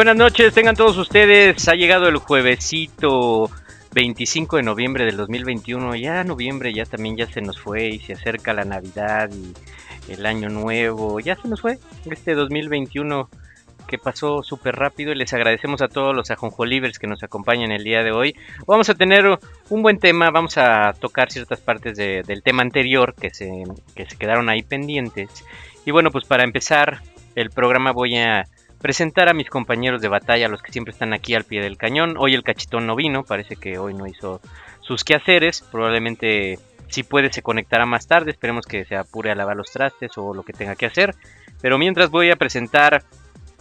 Buenas noches, tengan todos ustedes. Ha llegado el juevesito 25 de noviembre del 2021. Ya noviembre ya también ya se nos fue y se acerca la Navidad y el año nuevo. Ya se nos fue este 2021 que pasó súper rápido y les agradecemos a todos los ajonjolivers que nos acompañan el día de hoy. Vamos a tener un buen tema, vamos a tocar ciertas partes de- del tema anterior que se, que se quedaron ahí pendientes. Y bueno, pues para empezar el programa voy a presentar a mis compañeros de batalla, los que siempre están aquí al pie del cañón. Hoy el cachetón no vino, parece que hoy no hizo sus quehaceres. Probablemente si puede se conectará más tarde, esperemos que se apure a lavar los trastes o lo que tenga que hacer. Pero mientras voy a presentar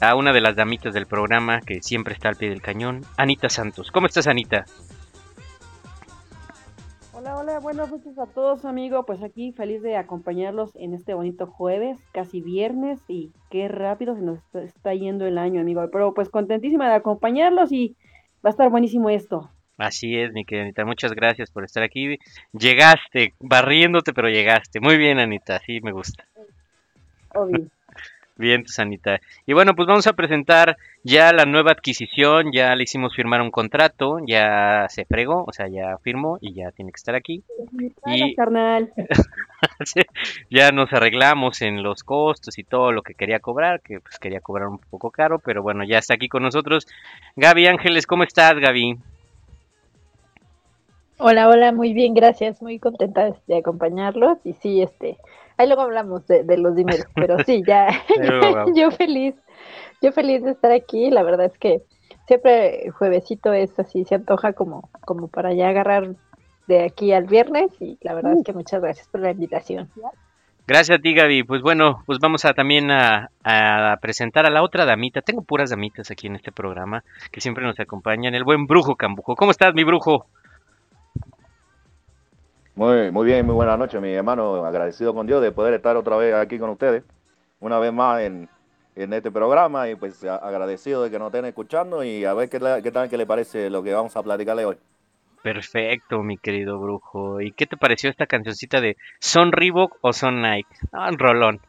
a una de las damitas del programa que siempre está al pie del cañón, Anita Santos. ¿Cómo estás, Anita? Hola, hola, buenas noches a todos, amigo. Pues aquí feliz de acompañarlos en este bonito jueves, casi viernes, y qué rápido se nos está- yendo el año, amigo. Pero pues contentísima de acompañarlos y va a estar buenísimo esto. Así es, mi querida Anita, muchas gracias por estar aquí. Llegaste, barriéndote, pero llegaste. Muy bien, Anita, así me gusta. Obvio. Bien, pues, Anita. Y bueno, pues vamos a presentar ya la nueva adquisición, ya le hicimos firmar un contrato, ya se fregó, o sea, ya firmó y ya tiene que estar aquí. Hola, carnal. Ya nos arreglamos en los costos y todo lo que quería cobrar, que pues quería cobrar un poco caro, pero bueno, ya está aquí con nosotros. Gaby Ángeles, ¿cómo estás, Gaby? Hola, hola, muy bien, gracias, muy contenta de acompañarlos y sí, este, ahí luego hablamos de, de los dineros, pero sí, ya, yo feliz, yo feliz de estar aquí, la verdad es que siempre juevesito es así, se antoja como, como para ya agarrar de aquí al viernes y la verdad es que muchas gracias por la invitación. Gracias a ti, Gaby. Pues bueno, pues vamos a también a, a presentar a la otra damita. Tengo puras damitas aquí en este programa que siempre nos acompañan. El buen Brujo Cambujo. ¿Cómo estás, mi Brujo? Muy, muy bien, muy buenas noches, mi hermano. Agradecido con Dios de poder estar otra vez aquí con ustedes, una vez más en, en este programa y pues agradecido de que nos estén escuchando y a ver qué, qué tal que le parece lo que vamos a platicarle hoy. Perfecto, mi querido Brujo. ¿Y qué te pareció esta cancioncita de Son Reebok o Son Nike? Ah, rolón.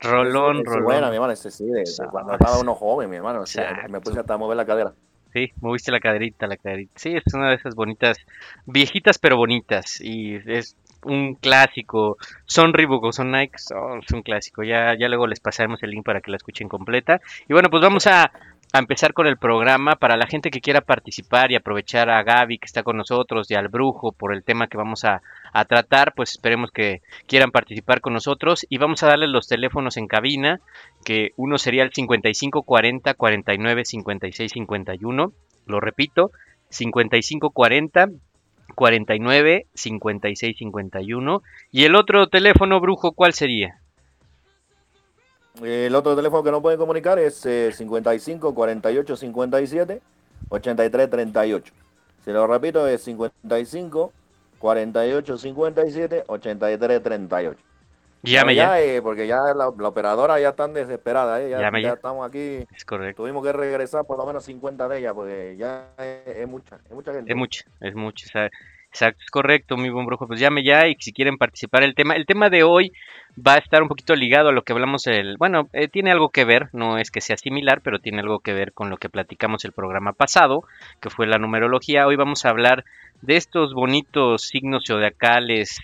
Rolón, Es- es rolón. buena, mi hermano, ese sí, de, de Sa- cuando estaba uno joven, mi hermano. me puse hasta a mover la cadera. Sí, moviste la caderita, la caderita. Sí, es una de esas bonitas, viejitas pero bonitas. Y es un clásico. Son Reebok o son Nike, son- es un clásico. Ya, ya luego les pasaremos el link para que la escuchen completa. Y bueno, pues vamos a, a empezar con el programa. Para la gente que quiera participar y aprovechar a Gaby que está con nosotros y al Brujo por el tema que vamos a, a tratar, pues esperemos que quieran participar con nosotros. Y vamos a darles los teléfonos en cabina que uno sería el 55 40 49 56 51. Lo repito, 55 40 49 56 51. Y el otro teléfono, brujo, ¿cuál sería? El otro teléfono que no pueden comunicar es eh, 55 48 57 83 38. Si lo repito, es 55 48 57 83 38. Llame No, ya. eh, porque ya la, la operadora ya están desesperada, eh, ya, Llame ya ya. estamos aquí. Es correcto. Tuvimos que regresar por lo menos 50 de ellas, porque ya es, es mucha, es mucha gente. Es mucho, es sea, Exacto, es correcto, mi buen brujo. Pues llame ya y si quieren participar el tema. El tema de hoy va a estar un poquito ligado a lo que hablamos el. Bueno, eh, tiene algo que ver, no es que sea similar, pero tiene algo que ver con lo que platicamos el programa pasado, que fue la numerología. Hoy vamos a hablar de estos bonitos signos zodiacales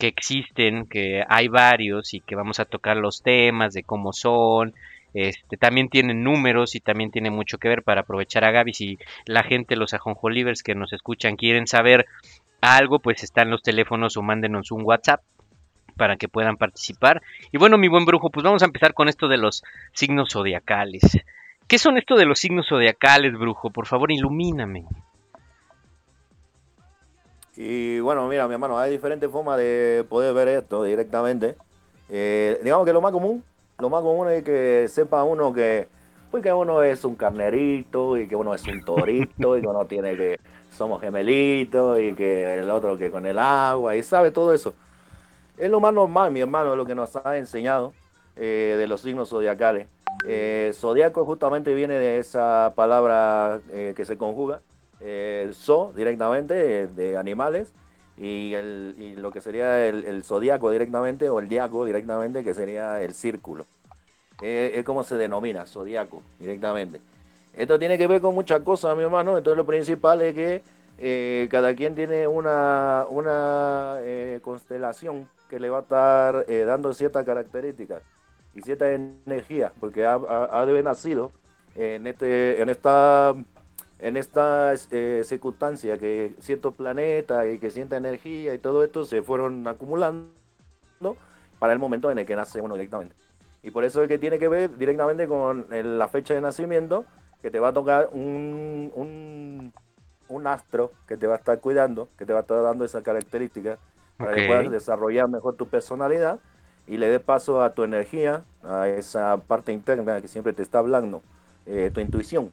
que existen, que hay varios y que vamos a tocar los temas de cómo son. Este, también tienen números y también tiene mucho que ver para aprovechar a Gaby. Si la gente, los ajonjolivers que nos escuchan, quieren saber algo, pues están los teléfonos o mándenos un WhatsApp para que puedan participar. Y bueno, mi buen brujo, pues vamos a empezar con esto de los signos zodiacales. ¿Qué son esto de los signos zodiacales, brujo? Por favor, ilumíname. Y bueno, mira, mi hermano, hay diferentes formas de poder ver esto directamente. Eh, digamos que lo más común, lo más común es que sepa uno que, pues que uno es un carnerito y que uno es un torito y que uno tiene que somos gemelitos y que el otro que con el agua y sabe todo eso. Es lo más normal, mi hermano, lo que nos ha enseñado eh, de los signos zodiacales. Eh, zodiaco justamente viene de esa palabra eh, que se conjuga, eh, zo directamente, de animales, y, el, y lo que sería el, el, zodiaco directamente, o el diaco directamente, que sería el círculo. es como se denomina, zodiaco directamente. Esto tiene que ver con muchas cosas, mi hermano, entonces lo principal es que cada quien tiene una, una constelación que le va a estar dando ciertas características y cierta energía, porque ha, ha, ha de haber nacido en, este, en esta, en esta eh, circunstancia que ciertos planetas y que cierta energía y todo esto se fueron acumulando para el momento en el que nace uno directamente. Y por eso es que tiene que ver directamente con la fecha de nacimiento, que te va a tocar un, un, un, astro que te va a estar cuidando, que te va a estar dando esa característica para okay. que puedas desarrollar mejor tu personalidad y le dé paso a tu energía, a esa parte interna que siempre te está hablando, eh, tu intuición,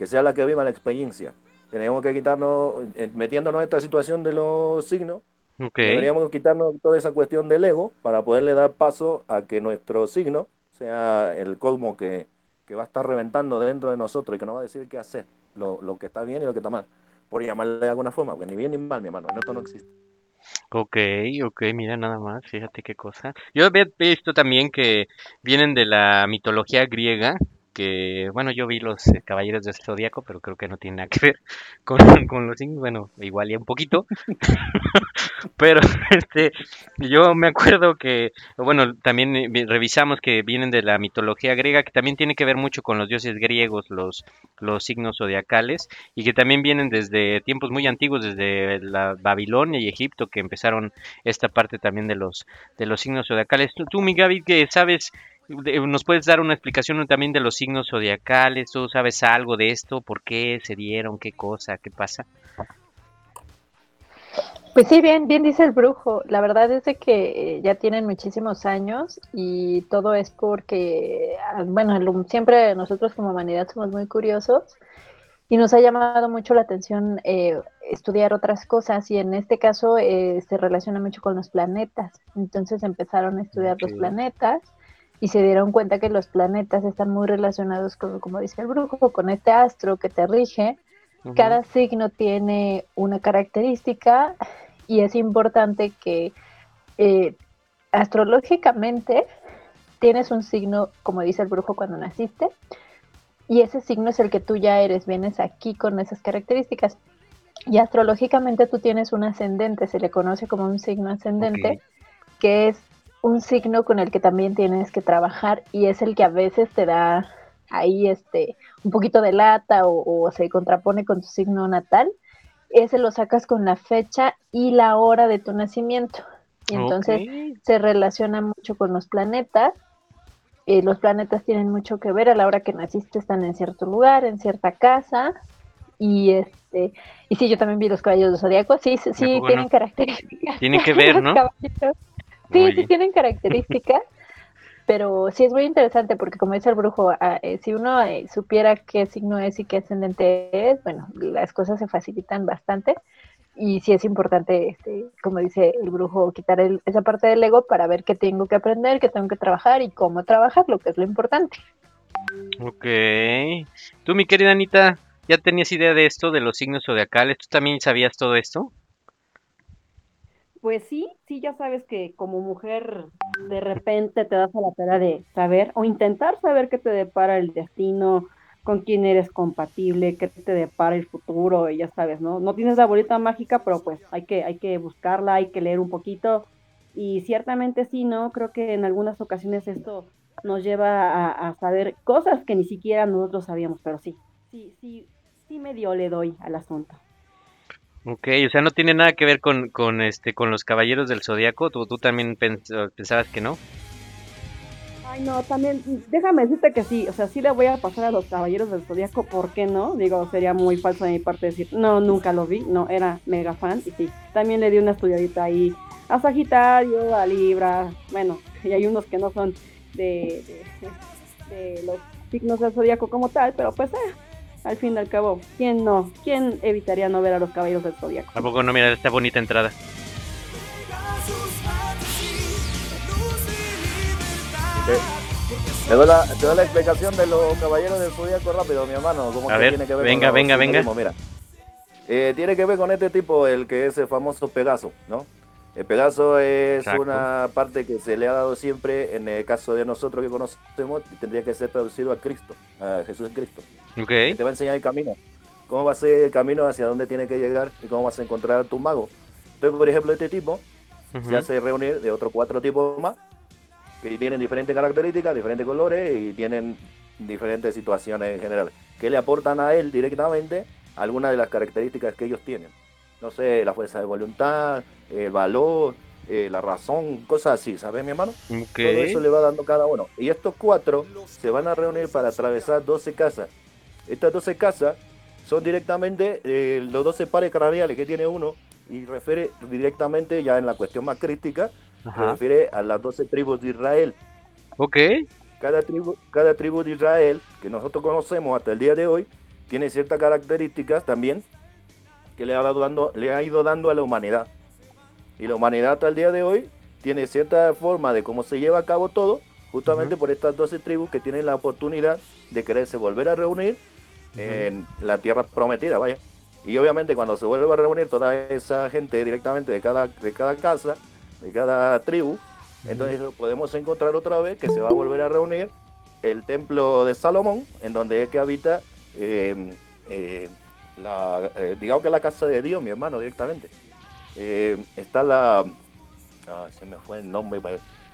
que sea la que viva la experiencia. Tenemos que quitarnos, eh, metiéndonos en esta situación de los signos, okay. deberíamos quitarnos toda esa cuestión del ego para poderle dar paso a que nuestro signo sea el cosmos que, que va a estar reventando dentro de nosotros y que nos va a decir qué hacer, lo, lo que está bien y lo que está mal, por llamarle de alguna forma, porque ni bien ni mal, mi hermano, esto no existe. Ok, ok, mira nada más, fíjate qué cosa. Yo había visto también que vienen de la mitología griega, que, bueno, yo vi los eh, Caballeros del Zodíaco, pero creo que no tiene nada que ver con, con los signos, bueno, igual ya un poquito, pero este, yo me acuerdo que, bueno, también eh, revisamos que vienen de la mitología griega, que también tiene que ver mucho con los dioses griegos, los, los signos zodiacales, y que también vienen desde tiempos muy antiguos, desde la Babilonia y Egipto, que empezaron esta parte también de los, de los signos zodiacales. Tú, tú mi Gaby, que sabes ¿Nos puedes dar una explicación también de los signos zodiacales? ¿Tú sabes algo de esto? ¿Por qué se dieron? ¿Qué cosa? ¿Qué pasa? Pues sí, bien, bien dice el brujo. La verdad es de que ya tienen muchísimos años y todo es porque, bueno, siempre nosotros como humanidad somos muy curiosos y nos ha llamado mucho la atención eh, estudiar otras cosas y en este caso eh, se relaciona mucho con los planetas. Entonces empezaron a estudiar okay. los planetas y se dieron cuenta que los planetas están muy relacionados con, como dice el brujo, con este astro que te rige. Uh -huh. Cada signo tiene una característica y es importante que eh, astrológicamente tienes un signo, como dice el brujo, cuando naciste, y ese signo es el que tú ya eres, vienes aquí con esas características. Y astrológicamente tú tienes un ascendente, se le conoce como un signo ascendente, okay. que es un signo con el que también tienes que trabajar y es el que a veces te da ahí este un poquito de lata o, o, se contrapone con tu signo natal, ese lo sacas con la fecha y la hora de tu nacimiento. Y entonces okay. se relaciona mucho con los planetas. Eh, los planetas tienen mucho que ver a la hora que naciste, están en cierto lugar, en cierta casa. Y este, y sí, yo también vi los caballos del zodiaco, sí, sí, sí tienen características. Tienen que ver, ¿no? Sí, sí tienen características, pero sí es muy interesante porque como dice el brujo, eh, si uno eh, supiera qué signo es y qué ascendente es, bueno, las cosas se facilitan bastante y sí es importante, este, como dice el brujo, quitar el, esa parte del ego para ver qué tengo que aprender, qué tengo que trabajar y cómo trabajar, lo que es lo importante. Ok. Tú, mi querida Anita, ¿ya tenías idea de esto, de los signos zodiacales? ¿Tú también sabías todo esto? Pues sí, sí, ya sabes que como mujer de repente te das a la tarea de saber o intentar saber qué te depara el destino, con quién eres compatible, qué te depara el futuro, y ya sabes, ¿no? No tienes la bolita mágica, pero pues hay que, hay que buscarla, hay que leer un poquito Y ciertamente sí, ¿no? Creo que en algunas ocasiones esto nos lleva a, a saber cosas que ni siquiera nosotros sabíamos, pero sí, sí, sí, sí medio le doy al asunto. Ok, o sea, no tiene nada que ver con, con este, con los caballeros del zodiaco. ¿Tú, tú también pens- pensabas que no? Ay, no, también, déjame decirte que sí, o sea, sí le voy a pasar a los Caballeros del Zodíaco, ¿por qué no? Digo, sería muy falso de mi parte decir, no, nunca lo vi, no, era mega fan, y sí, también le di una estudiadita ahí a Sagitario, a Libra, bueno, y hay unos que no son de, de, de los signos del Zodíaco como tal, pero pues, eh, al fin y al cabo, ¿quién no? ¿Quién evitaría no ver a los Caballeros del Zodíaco? ¿A poco no? Mira, esta bonita entrada. Te, te doy la, te doy la explicación de los caballeros del zodiaco rápido, mi hermano. ¿Cómo A que ver, tiene que ver venga, con venga, venga. Mira, Eh, tiene que ver con este tipo, el que es el famoso Pegaso, ¿no? El Pegaso es Exacto. una parte que se le ha dado siempre, en el caso de nosotros que conocemos, tendría que ser traducido a Cristo, a Jesús Cristo. Ok. Te va a enseñar el camino. Cómo va a ser el camino hacia dónde tiene que llegar y cómo vas a encontrar a tu mago. Entonces, por ejemplo, este tipo Ujú. se hace reunir de otros cuatro tipos más que tienen diferentes características, diferentes colores y tienen diferentes situaciones en general, que le aportan a él directamente algunas de las características que ellos tienen. No sé, la fuerza de voluntad, el valor, eh, la razón, cosas así, ¿sabes, mi hermano? Todo eso le va dando cada uno. Y estos cuatro se van a reunir para atravesar 12 casas. Estas 12 casas son directamente eh, los 12 pares craneales que tiene uno y refiere directamente ya en la cuestión más crítica, se refiere a las 12 tribus de Israel. Ok. Cada tribu, cada tribu de Israel que nosotros conocemos hasta el día de hoy tiene ciertas características también que le ha, dado dando, le ha ido dando a la humanidad. Y la humanidad hasta el día de hoy tiene cierta forma de cómo se lleva a cabo todo, justamente por estas 12 tribus que tienen la oportunidad de quererse volver a reunir en la tierra prometida, vaya. Y obviamente cuando se vuelve a reunir toda esa gente directamente de cada, de cada casa, de cada tribu, entonces podemos encontrar otra vez que se va a volver a reunir el templo de Salomón, en donde es que habita, eh, eh, la, eh, digamos que la casa de Dios, mi hermano, directamente. Eh, está la... ah, se me fue el nombre,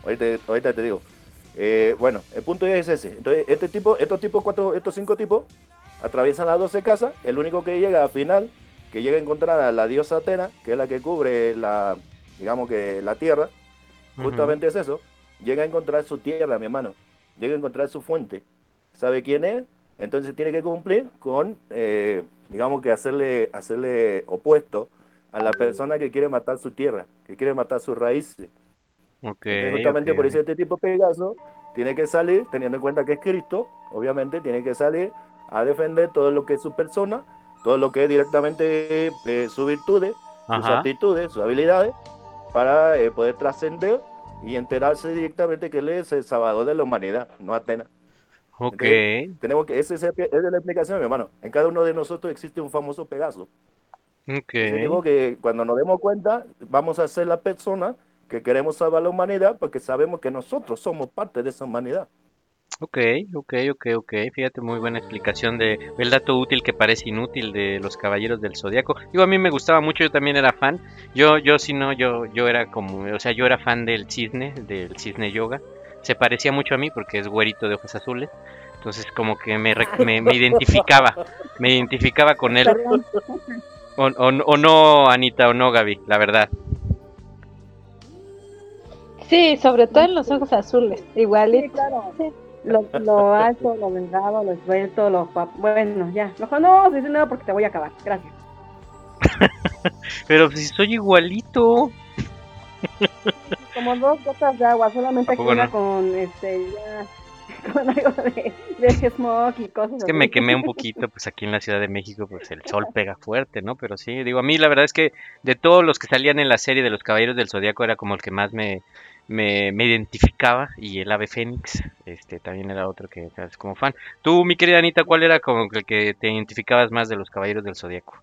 ahorita, ahorita te digo. Eh, bueno, el punto es ese. Entonces, este tipo, estos tipos, cuatro, estos cinco tipos, atraviesan las 12 casas. El único que llega al final, que llega a encontrar a la diosa Atena, que es la que cubre la, digamos que la tierra, justamente es eso. Llega a encontrar su tierra, mi hermano. Llega a encontrar su fuente. ¿Sabe quién es? Entonces tiene que cumplir con, eh, digamos que hacerle, hacerle opuesto a la persona que quiere matar su tierra, que quiere matar sus raíces. Justamente por eso este tipo Pegaso tiene que salir, teniendo en cuenta que es Cristo, obviamente tiene que salir a defender todo lo que es su persona, todo lo que es directamente eh, sus virtudes, sus Ajá. aptitudes, sus habilidades, para eh, poder trascender y enterarse directamente que él es el salvador de la humanidad, no Atenas. Ok. Tenemos que, esa es, la explicación, mi hermano. En cada uno de nosotros existe un famoso Pegaso. Ok. Digo que cuando nos demos cuenta, vamos a ser la persona que queremos salvar la humanidad porque sabemos que nosotros somos parte de esa humanidad. Ok, ok, ok, ok. Fíjate, muy buena explicación de el dato útil que parece inútil de los Caballeros del Zodiaco. Digo, a mí me gustaba mucho, yo también era fan. Yo, yo si no, yo, yo era como, o sea, yo era fan del cisne, del cisne yoga. Se parecía mucho a mí porque es güerito de ojos azules. Entonces como que me, me, me identificaba, me identificaba con él. O, o, o no, Anita, o no, Gaby, la verdad. Sí, sobre todo en los ojos azules, Sí, igualito. claro. Lo, lo alto, lo delgado, lo esbelto, lo Bueno, ya. Mejor no nada porque te voy a acabar. Gracias. Pero si soy igualito. Como dos gotas de agua, solamente ¿A que poco una no? con este ya con algo de, de smog y cosas Es que así. me quemé un poquito, pues aquí en la Ciudad de México, pues el sol pega fuerte, ¿no? Pero sí, digo, a mí la verdad es que de todos los que salían en la serie de los Caballeros del Zodíaco era como el que más me, me, me identificaba y el ave fénix, este, también era otro que eras como fan. Tú, mi querida Anita, ¿cuál era como el que te identificabas más de los Caballeros del Zodíaco?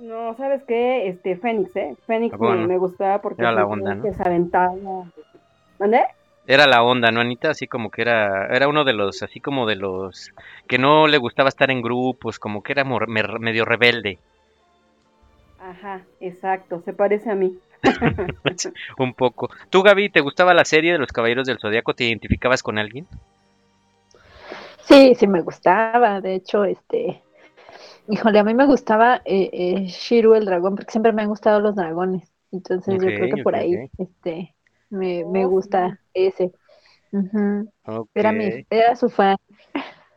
No, ¿sabes qué? Este, Fénix, ¿eh? Fénix Ah, bueno. me, me gustaba porque Era la onda, ¿no? que se aventaba. ¿Mandé? Era la onda, ¿no, Anita? Así como que era, era uno de los, así como de los que no le gustaba estar en grupos, como que era mor- mer- medio rebelde. Ajá, exacto, se parece a mí. Un poco. ¿Tú, Gaby, te gustaba la serie de los Caballeros del Zodiaco? ¿Te identificabas con alguien? Sí, sí me gustaba. De hecho, este, híjole, a mí me gustaba eh, eh, Shiru el dragón, porque siempre me han gustado los dragones. Entonces yo creo que por ahí, este, me, me gusta ese. Era mi, era su fan.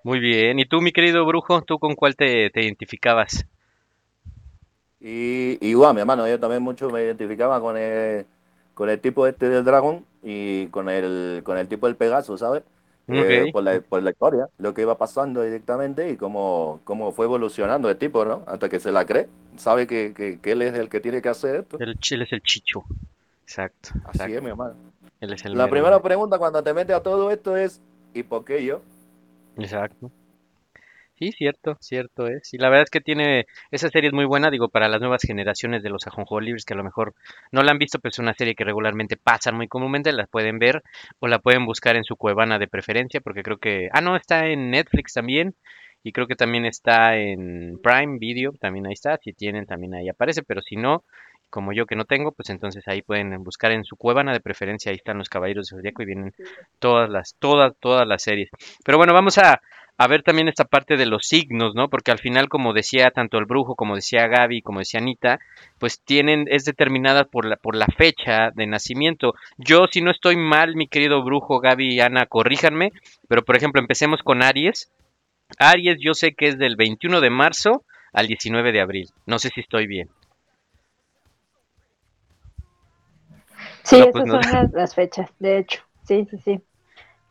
Muy bien. ¿Y tú, mi querido brujo, tú con cuál te, te identificabas? Y igual, mi hermano, yo también mucho me identificaba con el, con el tipo este del dragón y con el, con el tipo del Pegaso, ¿sabes? Eh, por la, por la historia, lo que iba pasando directamente y cómo, cómo fue evolucionando el tipo, ¿no? Hasta que se la cree, sabe que, que, que él es el que tiene que hacer esto. El, ch- él es el chicho. Exacto. Así exacto. es, mi hermano. Él es el La mero primera pregunta cuando te metes a todo esto es, ¿y por qué yo? Exacto. Sí, cierto, cierto es. Y la verdad es que tiene, esa serie es muy buena, digo, para las nuevas generaciones de los ajonjolibres que a lo mejor no la han visto, pero es una serie que regularmente pasan muy comúnmente, la pueden ver o la pueden buscar en su cuevana de preferencia, porque creo que, ah, no, está en Netflix también, y creo que también está en Prime Video, también ahí está, si tienen también ahí aparece, pero si no, como yo que no tengo, pues entonces ahí pueden buscar en su cuevana de preferencia, ahí están los Caballeros del Zodíaco y vienen todas las, todas, todas las series. Pero bueno, vamos a, a ver también esta parte de los signos, ¿no? Porque al final, como decía tanto el brujo, como decía Gaby, como decía Anita, pues tienen, es determinada por la, por la fecha de nacimiento. Yo, si no estoy mal, mi querido brujo, Gaby y Ana, corríjanme, pero por ejemplo, empecemos con Aries. Aries, yo sé que es del 21 de marzo al 19 de abril. No sé si estoy bien. Sí, No, esas pues no. son las, las fechas, de hecho. Sí, sí, sí.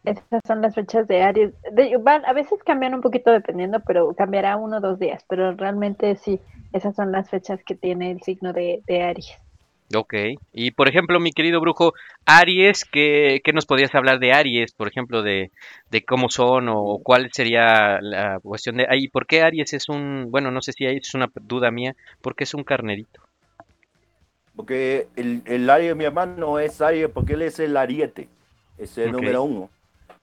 Esas son las fechas de Aries. De- van- a veces cambian un poquito dependiendo, pero cambiará uno o dos días. Pero realmente sí, esas son las fechas que tiene el signo de, de Aries. Ok. Y por ejemplo, mi querido brujo, Aries, ¿qué, qué nos podrías hablar de Aries? Por ejemplo, de, de cómo son o cuál sería la cuestión de... ¿Y por qué Aries es un... Bueno, no sé si es una duda mía, ¿por qué es un carnerito? Porque el, el Aries, mi hermano, es Aries porque él es el ariete, es el número uno.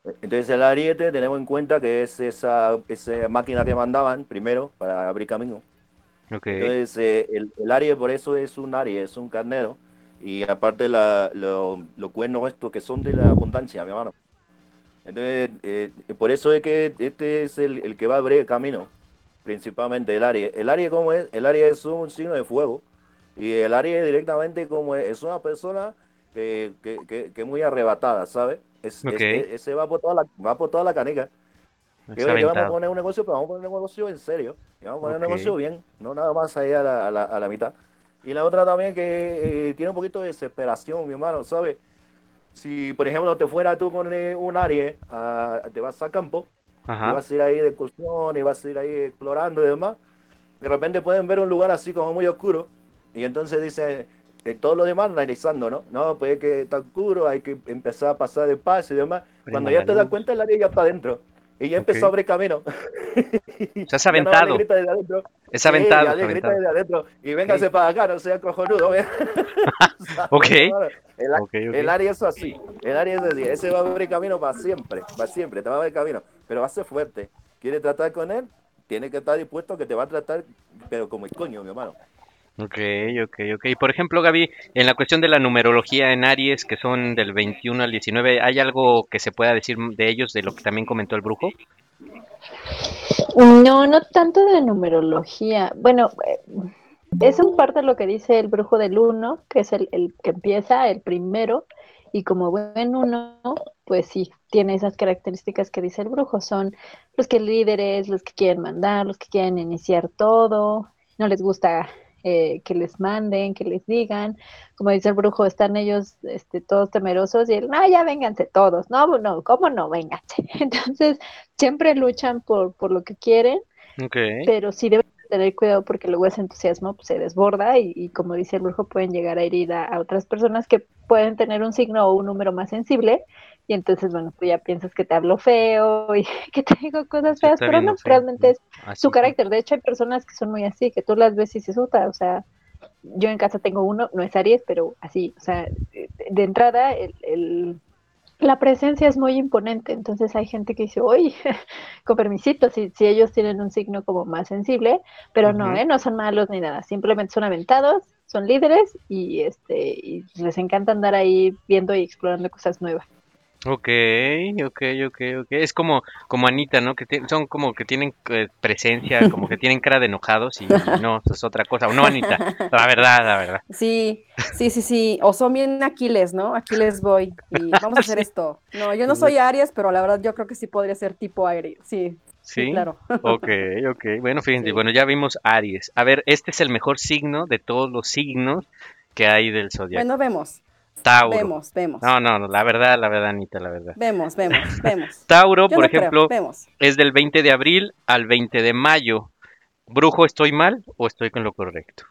Entonces el ariete tenemos en cuenta que es esa, esa máquina que mandaban primero para abrir camino. Entonces eh, el, el Aries por eso es un Aries, es un carnero. Y aparte la, lo- los cuernos estos que son de la abundancia, mi hermano. Entonces, eh, por eso es que este es el, el que va a abrir el camino, principalmente el Aries. El Aries, ¿cómo es? El Aries es un signo de fuego. Y el Aries directamente como es, es una persona que, que, que, que es muy arrebatada, ¿sabes? Es, es- Ok. es- ese va por toda la, va por toda la canica. Que, vamos a poner un negocio, pero vamos a poner un negocio en serio. Y vamos a poner un negocio bien, no nada más ahí a la, a la, a la mitad. Y la otra también que eh, tiene un poquito de desesperación, mi hermano, ¿sabes? Si, por ejemplo, te fuera tú con eh, un Aries, ah, te vas al campo, vas a ir ahí de excursión, y vas a ir ahí explorando y demás, de repente pueden ver un lugar así como muy oscuro, y entonces dice, eh, todos los demás analizando, ¿no? No, pues es que está oscuro, hay que empezar a pasar de paso y demás. Cuando Prenda ya te das cuenta, el área ya está adentro. Y ya empezó a abrir camino. Se has no aventado. grita desde adentro. Es Sí, aventado. grita aventado. desde adentro. Y véngase para acá, no sea cojonudo. ¿ve? Ok. El, Ok, el área es así. El área es así. Ese va a abrir camino para siempre. Para siempre. Te va a abrir camino. Pero va a ser fuerte. ¿Quiere tratar con él? Tiene que estar dispuesto que te va a tratar, pero como el coño, mi hermano. Ok, ok, ok. Por ejemplo, Gaby, en la cuestión de la numerología en Aries, que son del 21 al 19, ¿hay algo que se pueda decir de ellos, de lo que también comentó el brujo? No, no tanto de numerología. Bueno, eh, es un parte de lo que dice el brujo del uno, que es el, el que empieza, el primero, y como buen uno, pues sí, tiene esas características que dice el brujo. Son los que líderes, los que quieren mandar, los que quieren iniciar todo, no les gusta eh, que les manden, que les digan. Como dice el brujo, están ellos este, todos temerosos y él, no, ya vénganse todos. No, no, ¿cómo no? Vénganse. Entonces, siempre luchan por, por lo que quieren, pero sí deben tener cuidado porque luego ese entusiasmo pues, se desborda y, y como dice el brujo, pueden llegar a herir a, a otras personas que pueden tener un signo o un número más sensible. Y entonces, bueno, tú ya piensas que te hablo feo y que te digo cosas feas, pero no, feo. realmente es Así. su carácter. De hecho, hay personas que son muy así, que tú las ves y se suta. O sea, yo en casa tengo uno, no es Aries, pero así. O sea, de, de entrada, el, el- la presencia es muy imponente. Entonces hay gente que dice, oye, con permisito, si, si ellos tienen un signo como más sensible, pero no. ¿eh? no son malos ni nada. Simplemente son aventados son líderes y este y les encanta andar ahí viendo y explorando cosas nuevas. Ok, ok, ok, ok. Es como, como Anita, ¿no? Que son como que tienen eh, presencia, como que tienen cara de enojados y no, eso es otra cosa. No, Anita, la verdad, la verdad. Sí, sí, sí, sí. O son bien Aquiles, ¿no? Aquiles voy. Y vamos a hacer esto. No, yo no soy Aries, pero la verdad yo creo que sí podría ser tipo Aries. Sí, sí, Sí, claro. ok, ok. Bueno, fíjense, Sí. bueno, ya vimos Aries. A ver, este es el mejor signo de todos los signos que hay del zodiaco. Bueno, vemos, Tauro. vemos, vemos. No, no, la verdad, la verdad, Anita, la verdad. Vemos, vemos, vemos. Tauro, Yo por no ejemplo, vemos. es del 20 de abril al 20 de mayo. Brujo, ¿estoy mal o estoy con lo correcto?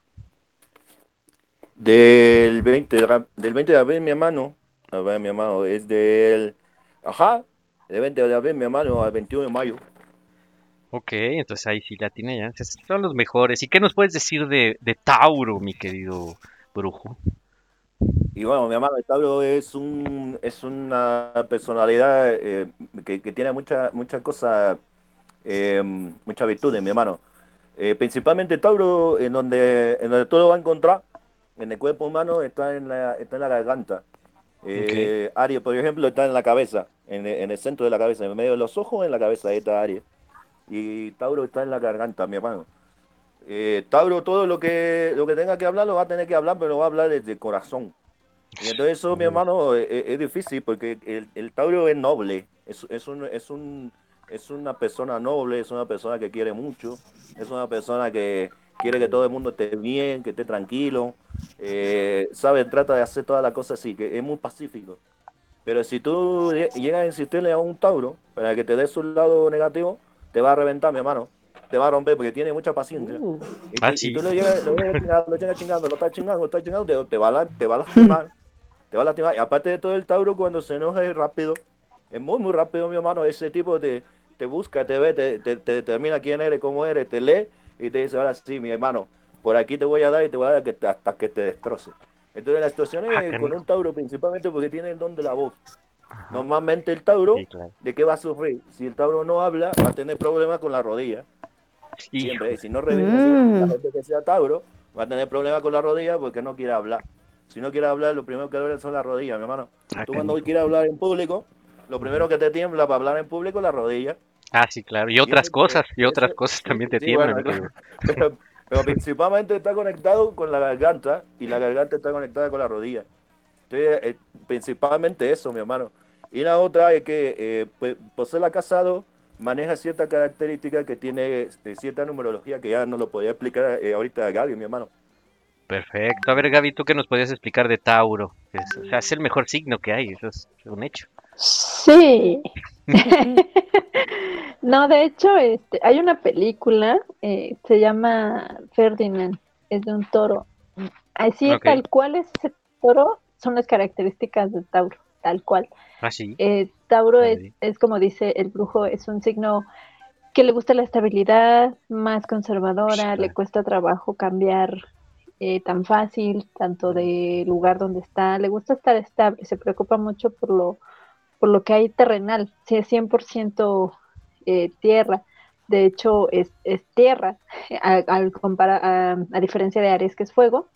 Del 20 de, del 20 de abril, mi hermano, a ver, mi hermano, es del, ajá, del 20 de abril, mi hermano, al 21 de mayo. Ok, entonces ahí sí la tiene ya. Son los mejores. ¿Y qué nos puedes decir de, de Tauro, mi querido brujo? Y bueno, mi hermano, Tauro es un, es una personalidad eh, que, que tiene muchas muchas cosas, eh, muchas virtudes, mi hermano. Eh, principalmente Tauro, en donde, en donde todo va a encontrar, en el cuerpo humano, está en la, está en la garganta. Aries, por ejemplo, está en la cabeza, en, el- en el centro de la cabeza, en medio de los ojos, en la cabeza, ahí está Aries. Y Tauro está en la garganta, mi hermano. Eh, Tauro, todo lo que, lo que tenga que hablar, lo va a tener que hablar, pero lo va a hablar desde el corazón. Y entonces eso, mi hermano, es, es- es difícil porque el, el Tauro es noble, es, es, un, es, un, es una persona noble, es una persona que quiere mucho, es una persona que quiere que todo el mundo esté bien, que esté tranquilo, eh, sabe, trata de hacer todas las cosas así, que es muy pacífico. Pero si tú lle- llegas a insistirle a un Tauro para que te dé su lado negativo, te va a reventar, mi hermano. Te va a romper porque tiene mucha paciencia. Uh, Y, Ah, sí. tú lo llegas, lo llegas chingando, lo llegas chingando, lo estás chingando, lo estás chingando, te, te va a, la- te va a lastimar. te va a lastimar. Y aparte de todo, el Tauro cuando se enoja es rápido. Es muy, muy rápido, mi hermano. Ese tipo te, te busca, te ve, te, te, te determina quién eres, cómo eres, te lee y te dice, ahora sí, mi hermano, por aquí te voy a dar y te voy a dar que hasta que te destroce. Entonces la situación es Ah, con canijo. un Tauro principalmente porque tiene el don de la voz. Normalmente el Tauro, Sí, claro. ¿de qué va a sufrir? Si el Tauro no habla, va a tener problemas con la rodilla. Siempre, si no revisa, Mm. la gente que sea Tauro va a tener problemas con la rodilla porque no quiere hablar. Si no quiere hablar, lo primero que duele son las rodillas, mi hermano. Ah, Tú cuando quieres hablar en público, lo primero que te tiembla para hablar en público es la rodilla. Ah, sí, claro. Y otras cosas, y otras cosas también te sí, tiemblan. bueno, pero principalmente está conectado con la garganta y la garganta está conectada con la rodilla. Entonces, eh, principalmente eso, mi hermano. Y la otra es que, eh, pues, por ser la casado, maneja ciertas características que tiene este, cierta numerología que ya no lo podía explicar eh, ahorita Gaby, mi hermano. Perfecto. A ver, Gaby, ¿tú qué nos podías explicar de Tauro? Es, o sea, es el mejor signo que hay, eso es un hecho. Sí. no, de hecho, este, hay una película, eh, se llama Ferdinand, es de un toro. Así tal cual es ese toro, son las características de Tauro, tal cual. Ah, sí. Eh, Tauro es, es como dice el brujo, es un signo que le gusta la estabilidad, más conservadora, Claro. le cuesta trabajo cambiar eh, tan fácil, tanto de lugar donde está, le gusta estar estable, se preocupa mucho por lo, por lo que hay terrenal, si es 100% eh, tierra, de hecho es, es tierra, a, al compara- a, a diferencia de Aries que es fuego,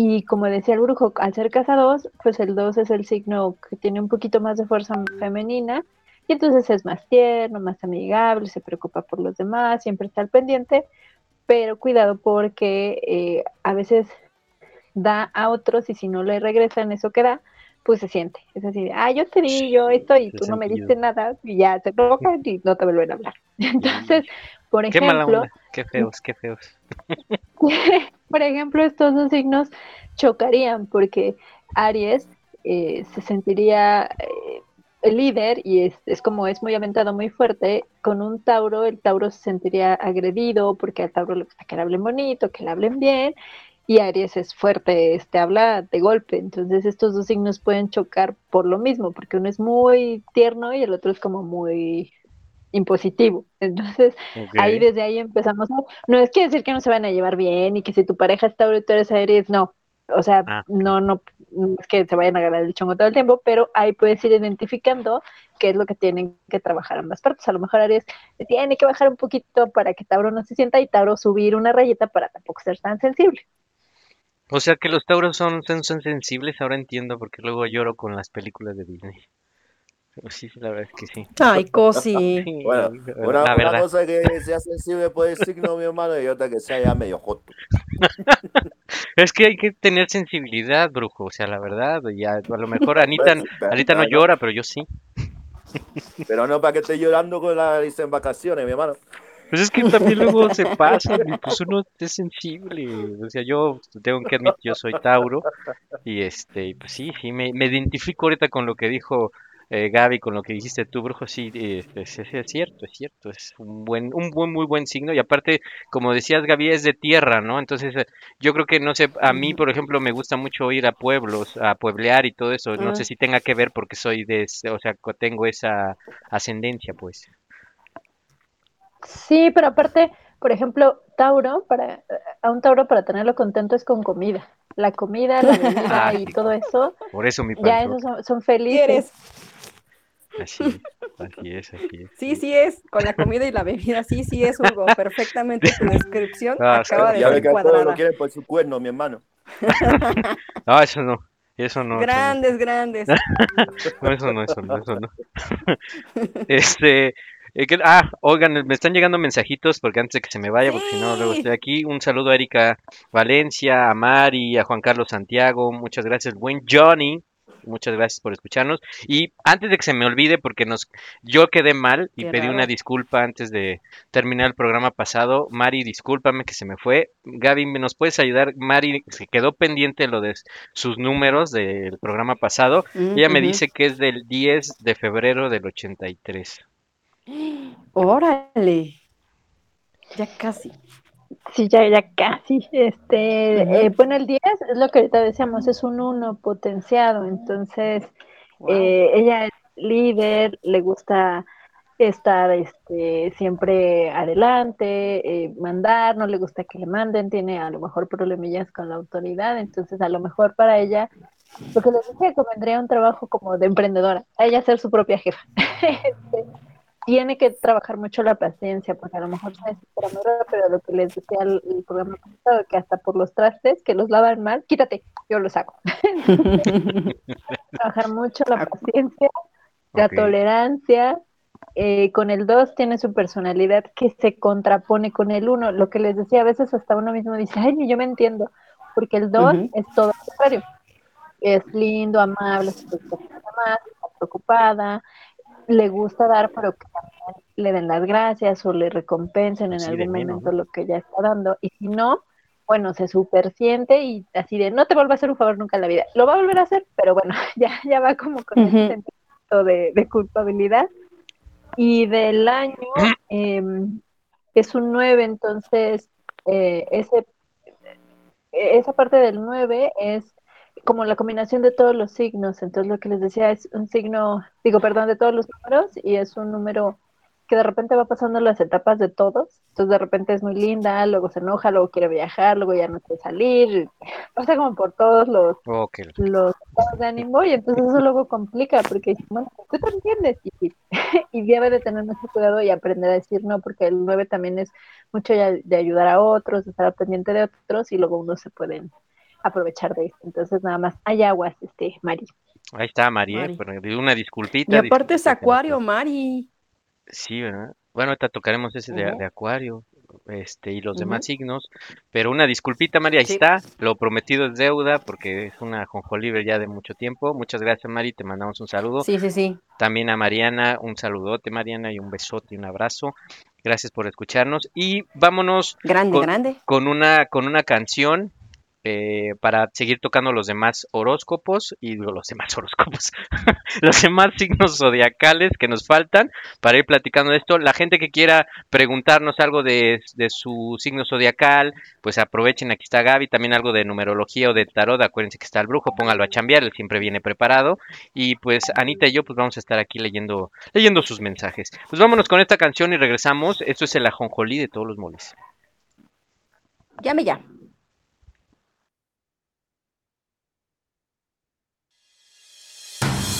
y como decía el brujo, al ser casa 2, pues el 2 es el signo que tiene un poquito más de fuerza femenina y entonces es más tierno, más amigable, se preocupa por los demás, siempre está al pendiente, pero cuidado porque eh, a veces da a otros y si no le regresan eso que da, pues se siente. Es así, de, ah, yo te di yo esto y tú no me diste nada y ya se enojan y no te vuelven a hablar. Entonces, por Qué mala ejemplo, onda. Qué feos, qué feos. por ejemplo, estos dos signos chocarían porque Aries eh, se sentiría eh, el líder y es, es como es muy aventado, muy fuerte. Con un Tauro, el Tauro se sentiría agredido porque al Tauro le gusta que le hablen bonito, que le hablen bien. Y Aries es fuerte, este habla de golpe. Entonces estos dos signos pueden chocar por lo mismo, porque uno es muy tierno y el otro es como muy impositivo. Entonces. Ahí desde ahí empezamos. No, no es que decir que no se van a llevar bien y que si tu pareja está Tauro y tú eres Aries, no. O sea, Ah. no, no, no es que se vayan a ganar el chongo todo el tiempo, pero ahí puedes ir identificando qué es lo que tienen que trabajar ambas partes. A lo mejor Aries tiene que bajar un poquito para que Tauro no se sienta y Tauro subir una rayeta para tampoco ser tan sensible. O sea que los tauros son, son, son sensibles, ahora entiendo, porque luego lloro con las películas de Disney. Pero sí, la verdad es que sí. Ay, Cosi. Bueno, una, la una verdad. cosa es que sea sensible por el signo, mi hermano, y otra que sea ya medio joto. Es que hay que tener sensibilidad, brujo. O sea, la verdad, ya, a lo mejor Anita, Pues, Anita no llora, pero yo sí. Pero no para que esté llorando con la lista en vacaciones, mi hermano. Pues es que también luego se pasa, y pues uno es sensible. O sea, yo tengo que admitir, yo soy Tauro, y este, y pues sí, sí, me, me identifico ahorita con lo que dijo eh, Gaby, con lo que dijiste tú, brujo, sí, este, es, es- es cierto, es cierto, es un buen, un buen, muy buen signo, y aparte, como decías, Gaby, es de tierra, ¿no? Entonces, eh, yo creo que, no sé, a mí, por ejemplo, me gusta mucho ir a pueblos, a pueblear y todo eso, no sé Ah. si tenga que ver porque soy de, o sea, tengo esa ascendencia, pues. Sí, pero aparte, por ejemplo, Tauro, para, a un Tauro para tenerlo contento es con comida. La comida, la bebida Ah, y sí. todo eso, Por eso mi ya esos son, son felices. Así es, así es, así es. Sí, sí es, con la comida y la bebida, sí, sí es, Hugo, perfectamente tu descripción Ah, acaba de Ya ve ser que a todos lo cuadrada. quieren por su cuerno, mi hermano. No, eso no, eso no, eso Grandes, grandes. no, eso no, eso no, eso no. Este, eh, que- ah, oigan, me están llegando mensajitos porque antes de que se me vaya, porque si no, luego estoy aquí. Un saludo a Erika Valencia, a Mari, a Juan Carlos Santiago, muchas gracias, buen Johnny. Muchas gracias por escucharnos. Y antes de que se me olvide, porque nos, yo quedé mal y Qué pedí una disculpa antes de terminar el programa pasado. Mari, discúlpame que se me fue. Gaby, ¿me nos puedes ayudar? Mari se quedó pendiente lo de sus números del programa pasado. Ella me dice que es del 10 de febrero del 83. Órale. Ya casi. Sí, ya, ya casi. Este, eh, bueno, el 10 es lo que ahorita decíamos, es un 1 potenciado, entonces Wow. eh, ella es líder, le gusta estar este, siempre adelante, eh, mandar, no le gusta que le manden, tiene a lo mejor problemillas con la autoridad, entonces a lo mejor para ella, lo que les decía, convendría un trabajo como de emprendedora, a ella ser su propia jefa. Este, tiene que trabajar mucho la paciencia, porque a lo mejor se desespera muy rápido, pero lo que les decía el, el programa pasado, que hasta por los trastes que los lavan mal, quítate, yo los hago. Trabajar mucho la paciencia, la tolerancia. eh, con el 2 tiene su personalidad que se contrapone con el 1. Lo que les decía, a veces hasta uno mismo dice, ay, ni yo me entiendo, porque el 2 Ujú. es todo lo contrario. Es lindo, amable, se preocupada, le gusta dar, pero que le den las gracias o le recompensen en algún momento lo que ella está dando. Y si no, bueno, se super siente y así de, no te vuelva a hacer un favor nunca en la vida. Lo va a volver a hacer, pero bueno, ya, ya va como con Ujú. ese sentimiento de, de culpabilidad. Y del año em, es un 9, entonces eh, ese, esa parte del 9 es como la combinación de todos los signos. Entonces lo que les decía es un signo, digo, perdón, de todos los números y es un número que de repente va pasando las etapas de todos. Entonces de repente es muy linda, luego se enoja, luego quiere viajar, luego ya no quiere salir. Pasa como por todos los los estados de ánimo y entonces eso luego complica porque bueno, tú te entiendes y, y debe de tener mucho cuidado y aprender a decir no porque el 9 también es mucho ya de ayudar a otros, de estar al pendiente de otros y luego uno se pueden aprovechar de esto. Entonces nada más hay aguas, este, Mari. Ahí está María, Mari. una disculpita. Y aparte es acuario, Mari. Sí, ¿verdad? Bueno, ahorita tocaremos ese de, acuario, este, y los demás signos. Pero una disculpita, María, ahí Sí. está. Lo prometido es deuda porque es una jonjolibre ya de mucho tiempo. Muchas gracias, Mari, te mandamos un saludo. Sí, sí, sí. También a Mariana, un saludote, Mariana, y un besote y un abrazo. Gracias por escucharnos. Y vámonos Grande, Con- grande. con una, con una canción eh, para seguir tocando los demás horóscopos y digo, los demás horóscopos, los demás signos zodiacales que nos faltan para ir platicando de esto. La gente que quiera preguntarnos algo de, su signo zodiacal, pues aprovechen, aquí está Gaby, también algo de numerología o de tarot, acuérdense que está el brujo, póngalo a chambear, él siempre viene preparado. Y pues Anita y yo pues vamos a estar aquí leyendo, leyendo sus mensajes. Pues vámonos con esta canción y regresamos. Esto es el ajonjolí de todos los moles. Llame ya.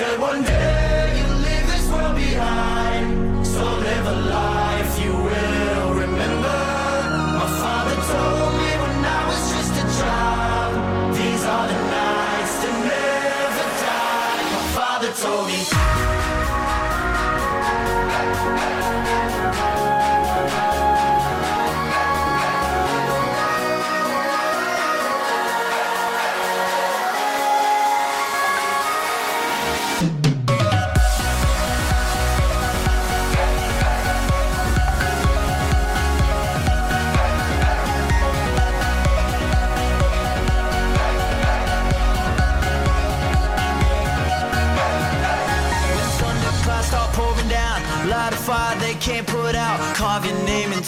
said, one day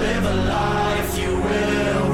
Live a life you will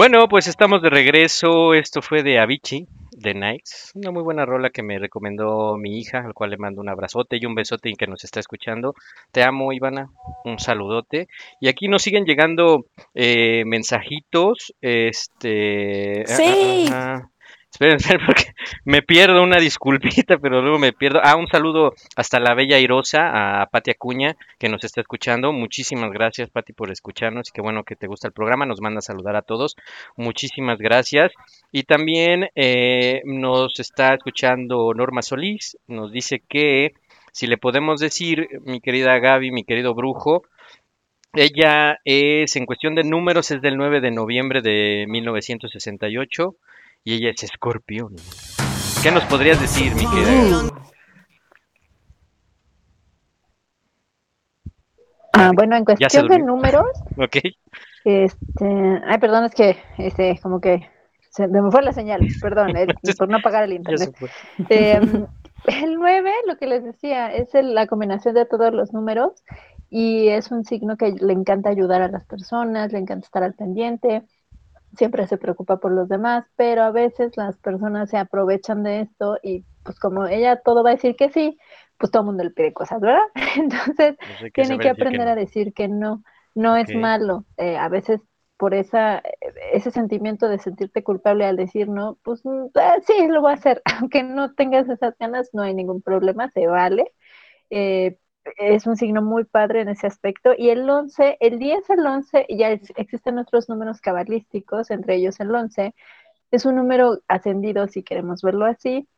Bueno, pues estamos de regreso. Esto fue de Avicii, The Nights. Una muy buena rola que me recomendó mi hija, al cual le mando un abrazote y un besote y que nos está escuchando. Te amo, Ivana. Un saludote. Y aquí nos siguen llegando eh, mensajitos. Este. ah, Sí. ah, ah. Esperen, porque me pierdo una disculpita, pero luego me pierdo. Ah, un saludo hasta la bella Irosa, a Pati Acuña, que nos está escuchando. Muchísimas gracias, Pati, por escucharnos. Y qué bueno que te gusta el programa. Nos manda a saludar a todos. Muchísimas gracias. Y también eh, nos está escuchando Norma Solís. Nos dice que si le podemos decir, mi querida Gaby, mi querido brujo, ella es, en cuestión de números, es del 9 de noviembre de 1968 y ella es escorpión. ¿Qué nos podrías decir, mi querida? Ah, bueno, en ¿Ya se cuestión de números, ¿Ok? este, ay, perdón, es que, este, como que se me fue la señal, perdón, eh, por no apagar el internet. Em, el 9, lo que les decía, es el- la combinación de todos los números y es un signo que le encanta ayudar a las personas, le encanta estar al pendiente, siempre se preocupa por los demás, pero a veces las personas se aprovechan de esto y pues como ella todo va a decir que sí, pues todo el mundo le pide cosas, ¿verdad? Entonces que tiene que aprender no. a decir que no, no es malo. Eh, a veces por esa, ese sentimiento de sentirte culpable al decir no, pues mm, ah, sí, lo voy a hacer, aunque no tengas esas ganas, no hay ningún problema, se vale. Eh, es un signo muy padre en ese aspecto. Y el 11, el 10 al 11, ya existen otros números cabalísticos, entre ellos el 11, es un número ascendido si queremos verlo así.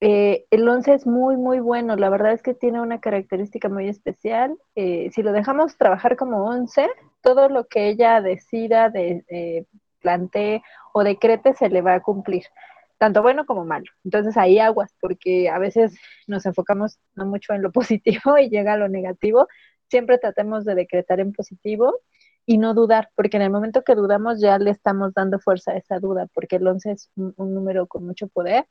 Eh, el 11 es muy, muy bueno. La verdad es que tiene una característica muy especial. Eh, si lo dejamos trabajar como 11, todo lo que ella decida, de, eh, plantee o decrete se le va a cumplir, tanto bueno como malo. Entonces ahí aguas, porque a veces nos enfocamos no mucho en lo positivo y llega a lo negativo. Siempre tratemos de decretar en positivo y no dudar, porque en el momento que dudamos ya le estamos dando fuerza a esa duda, porque el 11 es un, un número con mucho poder.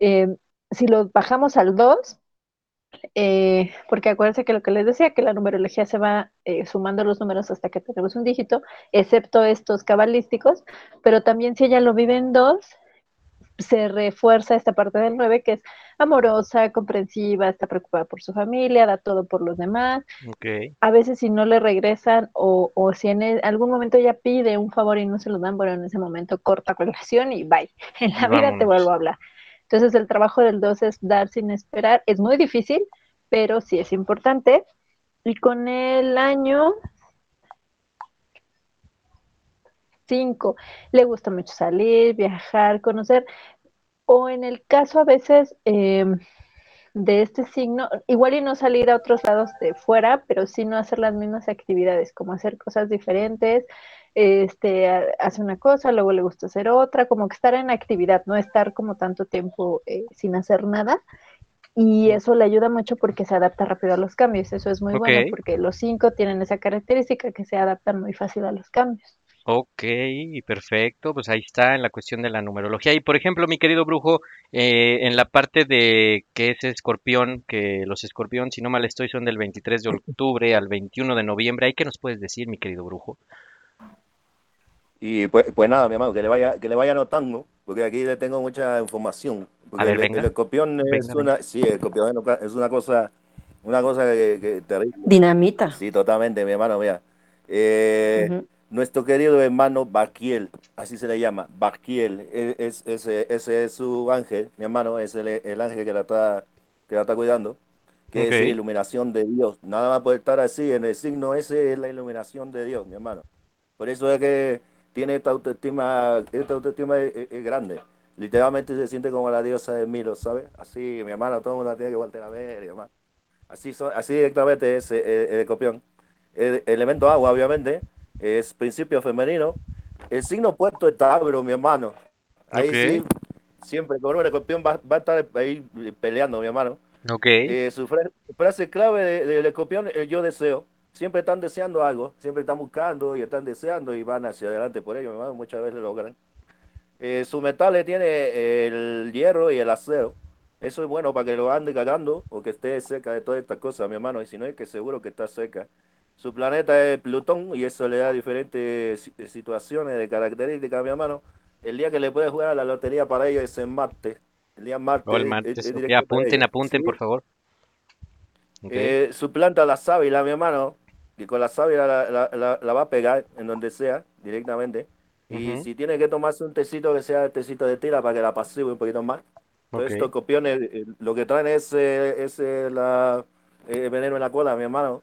Eh, si lo bajamos al 2, eh, porque acuérdense que lo que les decía, que la numerología se va eh, sumando los números hasta que tenemos un dígito, excepto estos cabalísticos, pero también si ella lo vive en 2, se refuerza esta parte del 9 que es amorosa, comprensiva, está preocupada por su familia, da todo por los demás. Ok. A veces si no le regresan o, o si en el- algún momento ella pide un favor y no se lo dan, bueno, en ese momento corta relación y bye. En la vida te vuelvo a hablar. Entonces el trabajo del 2 es dar sin esperar. Es muy difícil, pero sí es importante. Y con el año 5, le gusta mucho salir, viajar, conocer. O en el caso a veces eh, de este signo, igual y no salir a otros lados de fuera, pero sí no hacer las mismas actividades, como hacer cosas diferentes, este, ha- hace una cosa, luego le gusta hacer otra, como que estar en actividad, no estar como tanto tiempo eh, sin hacer nada. Y eso le ayuda mucho porque se adapta rápido a los cambios. Eso es muy bueno porque los cinco tienen esa característica que se adaptan muy fácil a los cambios. Ok, perfecto, pues ahí está en la cuestión de la numerología. Y por ejemplo, mi querido brujo, eh, en la parte de que es escorpión, que los escorpión, si no mal estoy, son del 23 de octubre al 21 de noviembre. ¿Ahí qué nos puedes decir, mi querido brujo? Y pues, pues nada, mi hermano, que le vaya, que le vaya anotando, porque aquí le tengo mucha información. Porque ver, el, venga. el escorpión es Venga, una, sí, el escorpión es una- es una cosa, una cosa que, que terrible. Dinamita. Sí, totalmente, mi hermano, mira. Eh, Ujú. Nuestro querido hermano Baquiel, así se le llama, Baquiel, e- es, ese, ese es su ángel, mi hermano, es el, el ángel que la está, que la está cuidando, que Ok. es iluminación de Dios. Nada más por estar así, en el signo ese es la iluminación de Dios, mi hermano. Por eso es que tiene esta autoestima, esta autoestima es, es- es grande. Literalmente se siente como la diosa de Milo, ¿sabes? Así, mi hermano, todo el mundo tiene que voltear a ver, mi hermano. Así, son- así directamente es eh, el, el escorpión. El elemento agua, obviamente, es principio femenino. El signo opuesto es Tauro, mi hermano. Ahí Ok. sí, siempre con un escorpión va, va a estar ahí peleando, mi hermano. Ok, Eh, su fra- frase clave de- del escorpión es yo deseo. Siempre están deseando algo, siempre están buscando y están deseando y van hacia adelante por ello, mi hermano. Muchas veces lo logran. Eh, su metales tiene el hierro y el acero. Eso es bueno para que lo ande cagando o que esté cerca de todas estas cosas, mi hermano. Y si no es que seguro que está cerca. Su planeta es Plutón y eso le da diferentes si- situaciones de características, mi hermano. El día que le puede jugar a la lotería para ellos es en Marte. El día Marte. o el es- martes. es- es para apunten, apunten, Sí. por favor. Eh, su planta la sábila, mi hermano, y con la sábila la, la- la- la va a pegar en donde sea, directamente. Y si tiene que tomarse un tecito, que sea el tecito de tila para que la pasive un poquito más. Entonces, Ok. estos copiones eh, lo que traen es, eh, es eh, la, eh, veneno en la cola, mi hermano.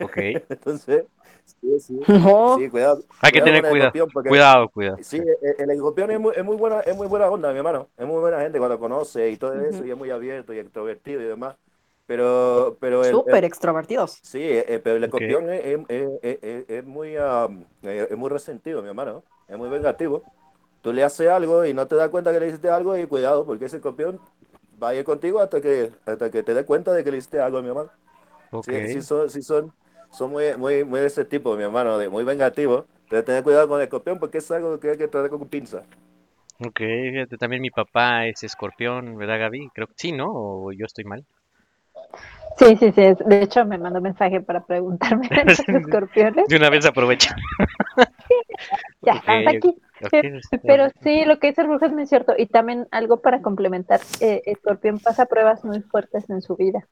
ok. Entonces, sí, sí, No. sí, cuidado. Hay que cuidado tener con el cuidado. porque- Cuidado, cuidado. Sí, el, el escorpión es muy, es muy buena, es muy buena onda, mi hermano. Es muy buena gente cuando conoce y todo eso, Ujú. y es muy abierto y extrovertido y demás. Pero, pero Súper extrovertidos. Sí, eh, pero el escorpión es, es- es- es- es- es muy, eh, es muy resentido, mi hermano. Es muy vengativo. Tú le haces algo y no te das cuenta que le hiciste algo y cuidado, porque ese escorpión va a ir contigo hasta que, hasta que te des cuenta de que le hiciste algo, mi hermano. Ok. Sí, sí son, sí son, son muy, muy, muy de ese tipo, mi hermano, de muy vengativo. Debes tener cuidado con el escorpión porque es algo que hay que tratar con pinza. Ok, fíjate, también mi papá es escorpión, ¿verdad, Gaby? Creo que sí, ¿no? ¿O yo estoy mal? Sí, sí, sí. De hecho, me mandó mensaje para preguntarme de los escorpiones. De una vez aprovecha. Ya Ok, estamos aquí. Pero sí, lo que dice el brujo es muy cierto. Y también algo para complementar, eh, Escorpión pasa pruebas muy fuertes en su vida.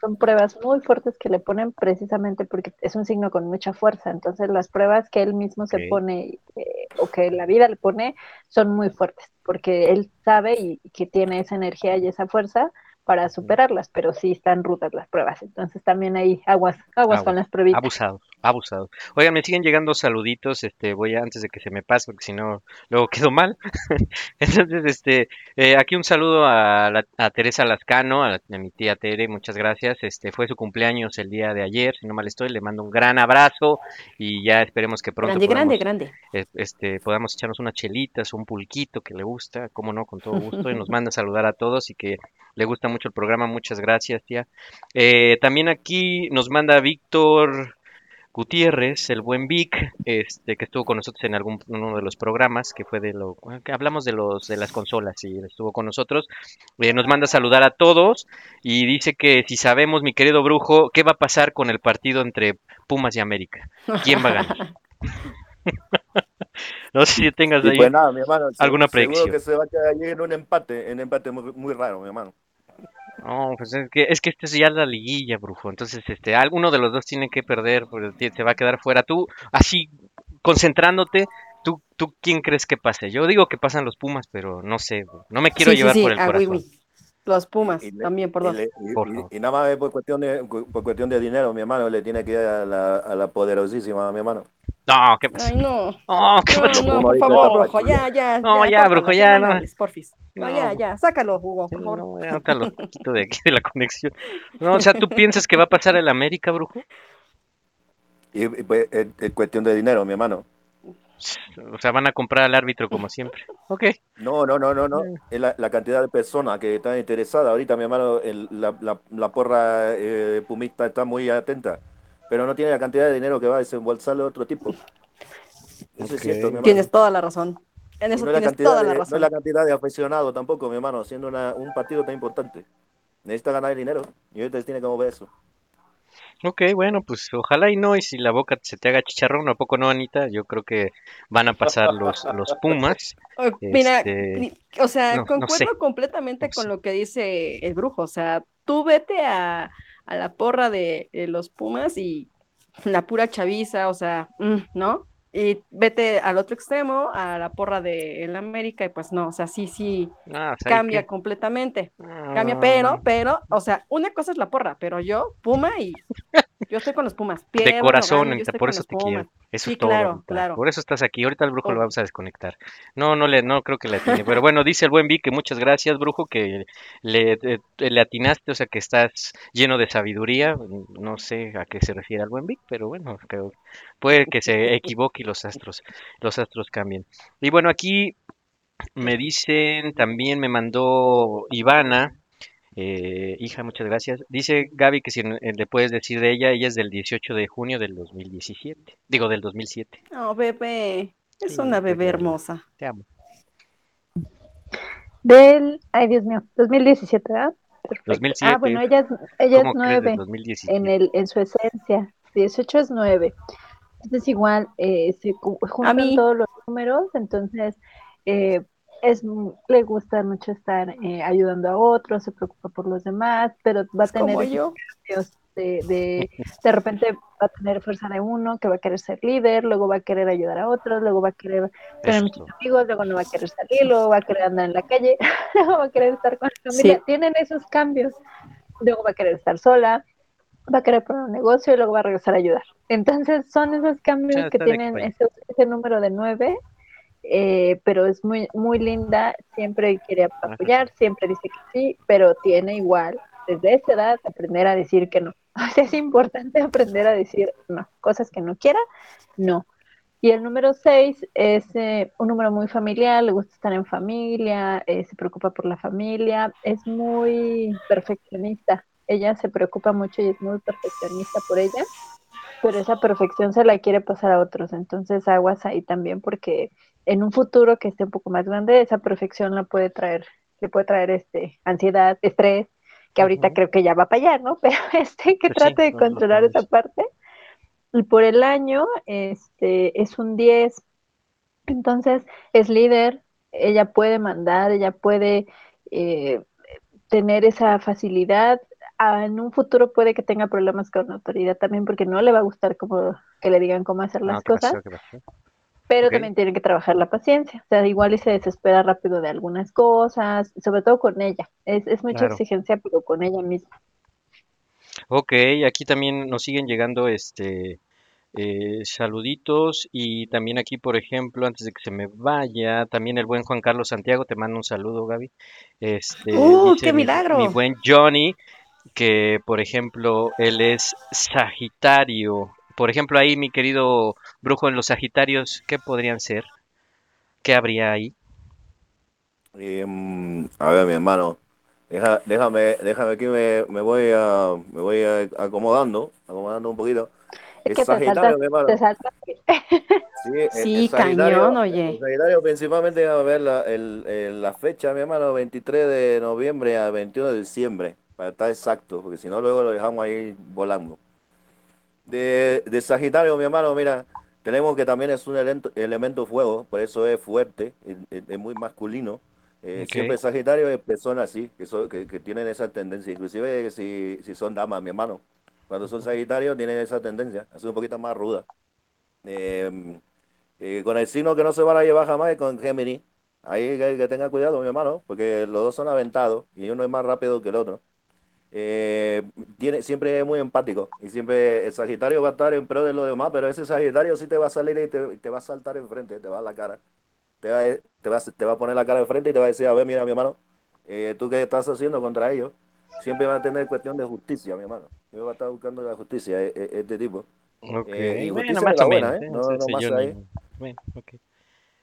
Son pruebas muy fuertes que le ponen precisamente porque es un signo con mucha fuerza. Entonces las pruebas que él mismo se pone eh, o que la vida le pone son muy fuertes porque él sabe y que tiene esa energía y esa fuerza para superarlas, pero sí están rudas las pruebas. Entonces también hay aguas, aguas con las pruebitas. Abusado, abusado. Oigan, me siguen llegando saluditos, este, voy a, antes de que se me pase, porque si no, luego quedo mal. Entonces, este, eh, aquí un saludo a, la- a Teresa Lascano, a, la- a mi tía Tere, muchas gracias. Este, fue su cumpleaños el día de ayer, si no mal estoy, le mando un gran abrazo y ya esperemos que pronto Grande, grande, podamos, grande. eh, este, podamos echarnos unas chelitas, un pulquito que le gusta, como no, con todo gusto, y nos manda a saludar a todos y que le gusta mucho el programa, muchas gracias, tía. Eh, también aquí nos manda Víctor Gutiérrez, el buen Vic, este, que estuvo con nosotros en algún uno de los programas, que fue de lo que hablamos de los de las consolas y estuvo con nosotros. Eh, nos manda a saludar a todos y dice que si sabemos, mi querido brujo, qué va a pasar con el partido entre Pumas y América. ¿Quién va a ganar? no sé si tengas ahí pues nada, mi hermano, alguna seguro predicción. que se va a quedar en un empate, en un empate muy, muy raro, mi hermano. No, pues es que, es que este es ya la liguilla, brujo. Entonces, este, alguno de los dos tiene que perder, se va a quedar fuera. Tú, así, concentrándote, ¿tú, tú quién crees que pase? Yo digo que pasan los Pumas, pero no sé, no me quiero Sí, sí, llevar sí, por el corazón. Los Pumas, Y le- también, por Y, dos. le- y- Por y- favor. y nada más es por cuestión de, por cuestión de dinero, mi hermano, le tiene que ir a la, a la poderosísima, mi hermano. No, ¿qué pasó? Ay, no. No, ¿qué No, pasó? no, por favor, brujo, ya, ya. No, ya, córtalo, brujo, ya, no porfis. No, No. ya, ya, sácalo, Hugo, por favor. No, ya, ahorita lo quito de aquí de la conexión. No, o sea, ¿tú piensas que va a pasar el América, brujo? Y, y, pues es, es cuestión de dinero, mi hermano. O sea, van a comprar al árbitro como siempre. Ok. No, no, no, no, no. Mm. Es la, la cantidad de personas que están interesadas. Ahorita, mi hermano, el- la, la, la porra eh, pumista está muy atenta, pero no tiene la cantidad de dinero que va a desembolsarle otro tipo. Eso Ok. es cierto, mi hermano. Tienes toda la razón. En eso no es la tienes cantidad toda de, la no razón. es la cantidad de aficionados tampoco, mi hermano, siendo una- un partido tan importante. Necesita ganar dinero y ahorita tiene que mover eso. Ok, bueno, pues ojalá y no, y si la boca se te haga chicharrón, ¿a poco no, Anita? Yo creo que van a pasar los, los Pumas. Ay, Mira, Este, o sea, no- concuerdo completamente No con sé. lo que dice el brujo. O sea, tú vete a, a la porra de, de los Pumas y la pura chaviza, o sea, mm, ¿no? Y vete al otro extremo, a la porra de el América, y pues no, o sea, sí, sí, Ah, ¿sabe cambia completamente. Ah, Cambia, pero, pero, o sea, una cosa es la porra, pero yo, Puma, y yo estoy con los Pumas. de pierdan o corazón, por eso te quiero. Eso Sí, es todo, claro, claro. Por eso estás aquí. Ahorita al brujo lo vamos a desconectar. No, no le, no creo que le atine. Pero bueno, dice el buen Vic que muchas gracias, brujo, que le, eh, le atinaste, o sea que estás lleno de sabiduría. No sé a qué se refiere el buen Vic, pero bueno, creo, puede que se equivoque y los astros, los astros cambien. Y bueno, aquí me dicen, también me mandó Ivana, eh, hija, muchas gracias. Dice Gaby que si eh, le puedes decir de ella, ella es del 18 de junio del 2017, digo del 2007. No, bebé, es Sí, una bebé hermosa. Te amo. Del, ay Dios mío, 2017, ¿verdad? Perfecto. 2007. Ah, bueno, ella es, ella es ¿Cómo crees del 9 2017? en, el, en su esencia. 18 es 9. Entonces igual eh, se juntan todos los números, entonces eh, es, le gusta mucho estar eh, ayudando a otros, se preocupa por los demás, pero va a tener yo. cambios de, de, de repente va a tener fuerza de uno, que va a querer ser líder, luego va a querer ayudar a otros, luego va a querer tener muchos amigos, luego no va a querer salir, luego va a querer andar en la calle, luego va a querer estar con la familia. Sí. Tienen esos cambios. Luego va a querer estar sola, va a querer poner un negocio y luego va a regresar a ayudar. Entonces son esos cambios Ya que tienen ese número de nueve, eh, pero es muy, muy linda, siempre quiere apoyar, siempre dice que sí, pero tiene igual desde esa edad aprender a decir que no. O sea, es importante aprender a decir no, cosas que no quiera, no. Y el número 6 es eh, un número muy familiar, le gusta estar en familia, eh, se preocupa por la familia, es muy perfeccionista. Ella se preocupa mucho y es muy perfeccionista por ella, pero esa perfección se la quiere pasar a otros. Entonces aguas ahí también porque en un futuro que esté un poco más grande, esa perfección la puede traer, le puede traer este ansiedad, estrés, que ahorita creo que ya va para allá, ¿no? Pero este que sí, trate de controlar esa parte. Y por el año, este, es un 10. Entonces, es líder, ella puede mandar, ella puede eh, tener esa facilidad. Ah, en un futuro puede que tenga problemas con la autoridad también porque no le va a gustar como que le digan cómo hacer las No, ¿qué cosas. Pero también tiene que trabajar la paciencia. O sea, igual y se desespera rápido de algunas cosas, sobre todo con ella. Es, es mucha Claro. exigencia, pero con ella misma. Ok, aquí también nos siguen llegando este eh, saluditos y también aquí, por ejemplo, antes de que se me vaya, también el buen Juan Carlos Santiago, te mando un saludo, Gaby. Este, ¡Uh, dice qué mi, milagro! mi buen Johnny que, por ejemplo, él es Sagitario. Por ejemplo, ahí, mi querido brujo, en los Sagitarios, ¿qué podrían ser? ¿Qué habría ahí? Mm, a ver, mi hermano, deja- déjame, déjame aquí me, me voy a, me voy a- acomodando, acomodando un poquito. El que te Sagitario, saltas, te. Sí, el- Sí, el Sagitario- cañón, oye. El Sagitario principalmente a ver la, el- el- la fecha, mi hermano, 23 de noviembre a 21 de diciembre, para estar exacto, porque si no luego lo dejamos ahí volando. De, de Sagitario, mi hermano, mira, tenemos que también es un elemento, elemento fuego, por eso es fuerte, es, muy masculino. Eh. Siempre Sagitario es personas así, que, son- que, que tienen esa tendencia, inclusive si, si son damas, mi hermano. Cuando son Sagitarios tienen esa tendencia, ser un poquito más ruda. Eh, eh, con el signo que no se van a llevar jamás es con Géminis. Ahí que, que tenga cuidado, mi hermano, porque los dos son aventados y uno es más rápido que el otro. Eh, tiene, siempre es muy empático y siempre el Sagitario va a estar en pro de los demás, pero ese Sagitario sí te va a salir y te, te va a saltar enfrente, te va a la cara. Te va, a- te, va, te va a poner la cara enfrente y te va a decir, a ver, mira, mi hermano, eh, tú qué estás haciendo contra ellos. Siempre va a tener cuestión de justicia, mi hermano. Siempre va a estar buscando la justicia, e- e- este tipo. Ok, Eh.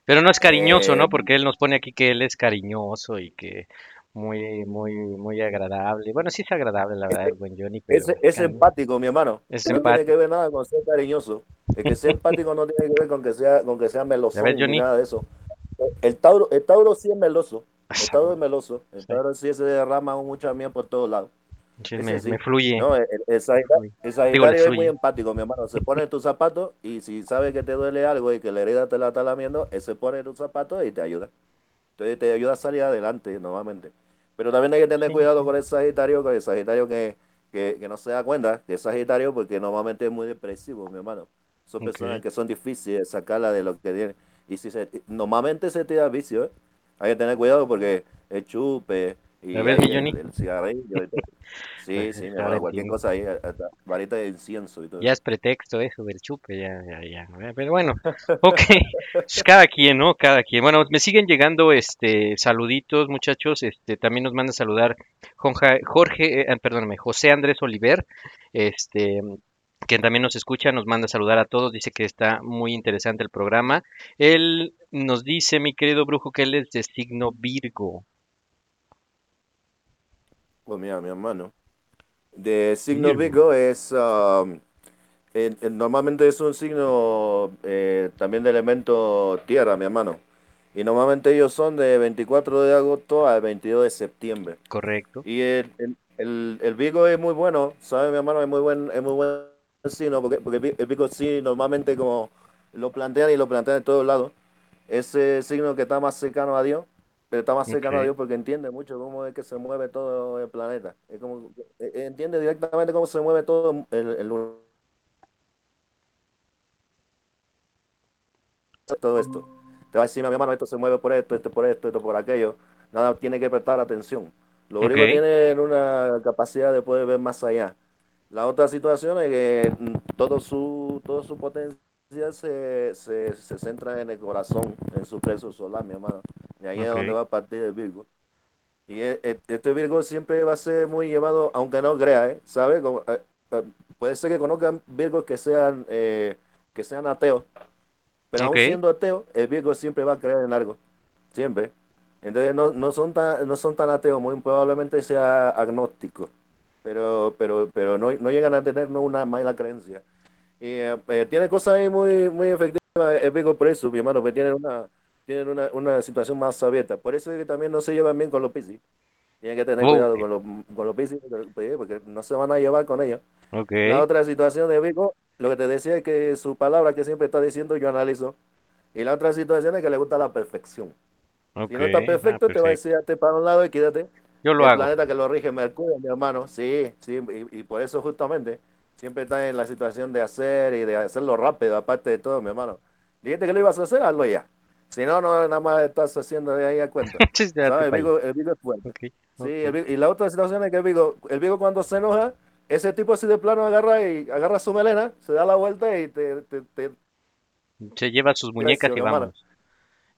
Pero no es cariñoso, ¿no? Eh, Porque él nos pone aquí que él es cariñoso y que muy, muy, muy agradable. Bueno, sí es agradable, la verdad, el buen Johnny, pero Es, es empático, mi hermano. Es no tiene que ver nada con ser cariñoso. El que sea empático no tiene que ver con que sea, con que sea meloso ni nada de eso. El Tauro, el Tauro sí es meloso. El Tauro es meloso. El Tauro sí se derrama mucha miel por todos lados. Sí, me, sí. me fluye. No, el, el Sagitario, fluye. el Digo, Sagitario le es muy empático, mi hermano. Se pone en tus zapatos y si sabe que te duele algo y que la herida te la está lamiendo, él se pone en tus zapatos y te ayuda. Entonces te ayuda a salir adelante normalmente. Pero también hay que tener Sí, cuidado con el Sagitario, con el Sagitario que, que, que no se da cuenta que es Sagitario porque normalmente es muy depresivo, mi hermano. Son personas que son difíciles de sacarla de lo que tienen. Y si se, normalmente se tira vicio, ¿eh? Hay que tener cuidado porque el chupe y ¿Ya ves, ahí mi Johnny? el, el cigarrillo y todo. Sí, sí, mi hermano, cualquier cosa ahí, hasta varita de incienso y todo. Ya es pretexto eso del chupe, ya, ya, ya. ¿verdad? Pero bueno, ok, pues cada quien, ¿no? Cada quien. Bueno, me siguen llegando este saluditos, muchachos. Este también nos manda a saludar Jorge, Jorge eh, perdóname, José Andrés Oliver, este que también nos escucha, nos manda a saludar a todos, dice que está muy interesante el programa. Él nos dice, mi querido brujo, que él es de signo Virgo. Pues mira, mi hermano. De signo Virgo. Virgo es, um, normalmente es un signo eh, también de elemento tierra, mi hermano. Y normalmente ellos son de 24 de agosto al 22 de septiembre. Correcto. Y el, el, el, el Virgo es muy bueno, ¿sabes, mi hermano? Es muy buen, es muy buen signo, porque, porque el Vi- el Virgo sí, normalmente como lo plantean y lo plantean en todos lados, ese signo que está más cercano a Dios, pero está más cercano a Ok. Dios porque entiende mucho cómo es que se mueve todo el planeta. Es como, eh, eh, entiende directamente cómo se mueve todo el, el todo esto. Te va a decir, mi hermano, esto se mueve por esto, esto por esto, esto por aquello. Nada, tiene que prestar atención. Los Ok. griegos tienen una capacidad de poder ver más allá. La otra situación es que mm, todo su, todo su potencial se, se, se centra en el corazón, en su plexo solar, mi hermano. Y ahí es donde va a partir el Virgo. Y e- e- este Virgo siempre va a ser muy llevado, aunque no crea, ¿eh? ¿Sabe? Como, eh, eh, puede ser que conozcan Virgos que sean, eh, que sean ateos, pero Ok. aún siendo ateo, el Virgo siempre va a creer en algo. Siempre. Entonces no, no son tan, no son tan ateos, muy probablemente sea agnóstico, pero, pero, pero no, no llegan a tener no, una mala creencia. Y eh, eh, tiene cosas ahí muy, muy efectivas, el Virgo por eso, mi hermano, que tienen una, tienen una, una situación más abierta. Por eso es que también no se llevan bien con los Piscis. Tienen que tener Oh, cuidado con los, con los Piscis, porque porque no se van a llevar con ellos. Ok. La otra situación de Vico, lo que te decía es que su palabra que siempre está diciendo, yo analizo. Y la otra situación es que le gusta la perfección. Ok. Si no está Ah, perfecto, te va a decir, hazte para un lado y quédate. Yo lo el hago. planeta que lo rige Mercurio, mi hermano. Sí, sí, y, y por eso justamente siempre está en la situación de hacer y de hacerlo rápido, aparte de todo, mi hermano. Dijiste que lo ibas a hacer, hazlo ya. Si no, no, nada más estás haciendo de ahí a cuenta. El. Vigo, el Vigo es fuerte. Sí, ok. el Vigo- y la otra situación es que el Vigo, el Vigo cuando se enoja, ese tipo así de plano agarra y agarra su melena, se da la vuelta y te, te, te Se lleva sus muñecas y vamos.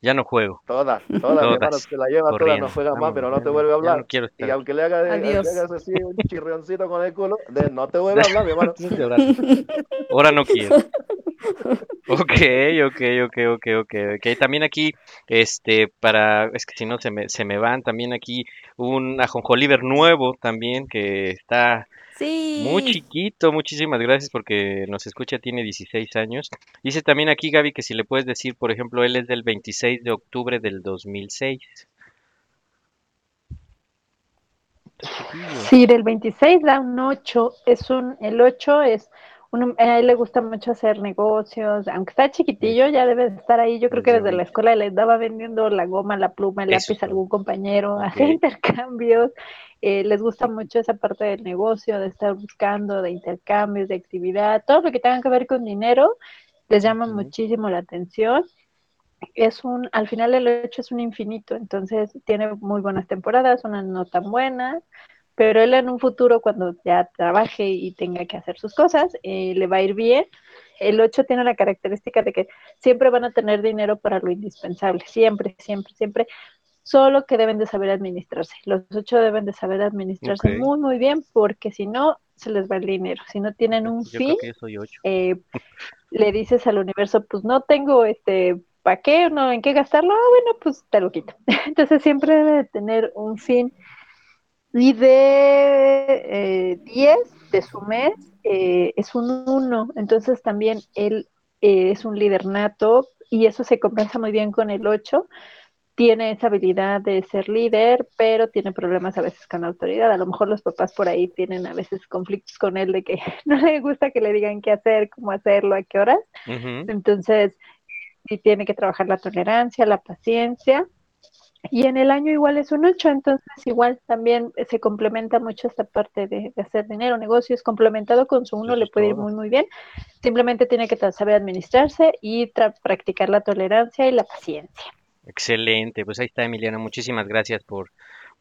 Ya no juego. toda, toda, mi hermano, Todas. se la lleva toda, corriendo. no juega más, pero no te vuelve a hablar. no quiero Y estar. aunque le haga, le hagas así un chirrioncito con el culo, de- no te vuelve a hablar, mi hermano. Ahora no quiero. Ok, ok, ok, ok, ok, ok. También aquí, este, para, es que si no se me, se me van, también aquí un ajonjolíver nuevo también que está Sí. Muy chiquito, muchísimas gracias porque nos escucha, tiene 16 años. Dice también aquí Gaby que si le puedes decir, por ejemplo, él es del 26 de octubre del 2006. Está chiquillo. Sí, del 26 da un 8. Es un, el 8 es, un, a él le gusta mucho hacer negocios, aunque está chiquitillo, ya debe de estar ahí. Yo creo que Desde la escuela le andaba vendiendo la goma, la pluma, el lápiz a algún compañero, Ok. hacer intercambios. Eh, les gusta mucho esa parte del negocio, de estar buscando, de intercambios, de actividad, todo lo que tenga que ver con dinero, les llama muchísimo la atención es un, al final el 8 es un infinito, entonces tiene muy buenas temporadas, unas no tan buenas, pero él en un futuro cuando ya trabaje y tenga que hacer sus cosas, eh, le va a ir bien. El 8 tiene la característica de que siempre van a tener dinero para lo indispensable, siempre, siempre, siempre, solo que deben de saber administrarse. Los 8 deben de saber administrarse muy, muy bien, porque si no, se les va el dinero. Si no tienen un Yo fin, creo que yo soy 8. eh, le dices al universo, pues no tengo este, ¿para qué? No, ¿en qué gastarlo? Ah, bueno, pues te lo quito. Entonces siempre debe de tener un fin. Y de eh, 10 de su mes eh, es un 1. Entonces también él eh, es un líder nato y eso se compensa muy bien con el 8. Tiene esa habilidad de ser líder, pero tiene problemas a veces con la autoridad. A lo mejor los papás por ahí tienen a veces conflictos con él de que no le gusta que le digan qué hacer, cómo hacerlo, a qué horas. Entonces, sí tiene que trabajar la tolerancia, la paciencia. Y en el año igual es un 8, entonces igual también se complementa mucho esta parte de, de hacer dinero, negocios, complementado con su uno Eso le puede ir muy muy bien. Simplemente tiene que saber administrarse y practicar la tolerancia y la paciencia. Excelente, pues ahí está Emiliano, muchísimas gracias por,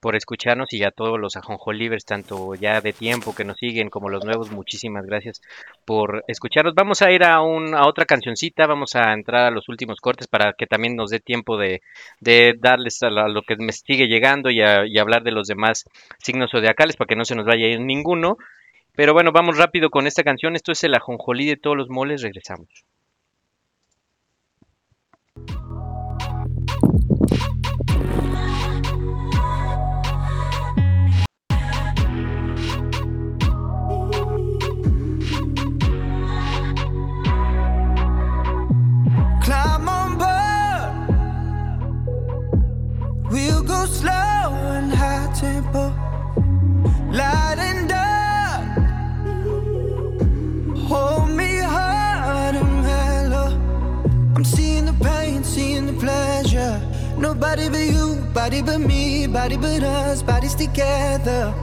por escucharnos y a todos los ajonjolivers, tanto ya de tiempo que nos siguen como los nuevos, muchísimas gracias por escucharnos. Vamos a ir a, un, a otra cancioncita, vamos a entrar a los últimos cortes para que también nos dé tiempo de, de darles a, a lo que me sigue llegando y, a- y hablar de los demás signos zodiacales para que no se nos vaya a ir ninguno. Pero bueno, vamos rápido con esta canción, esto es el ajonjolí de todos los moles, regresamos. Light and dark. Hold me hard and mellow. I'm seeing the pain, seeing the pleasure. Nobody but you, body but me, body but us, bodies together.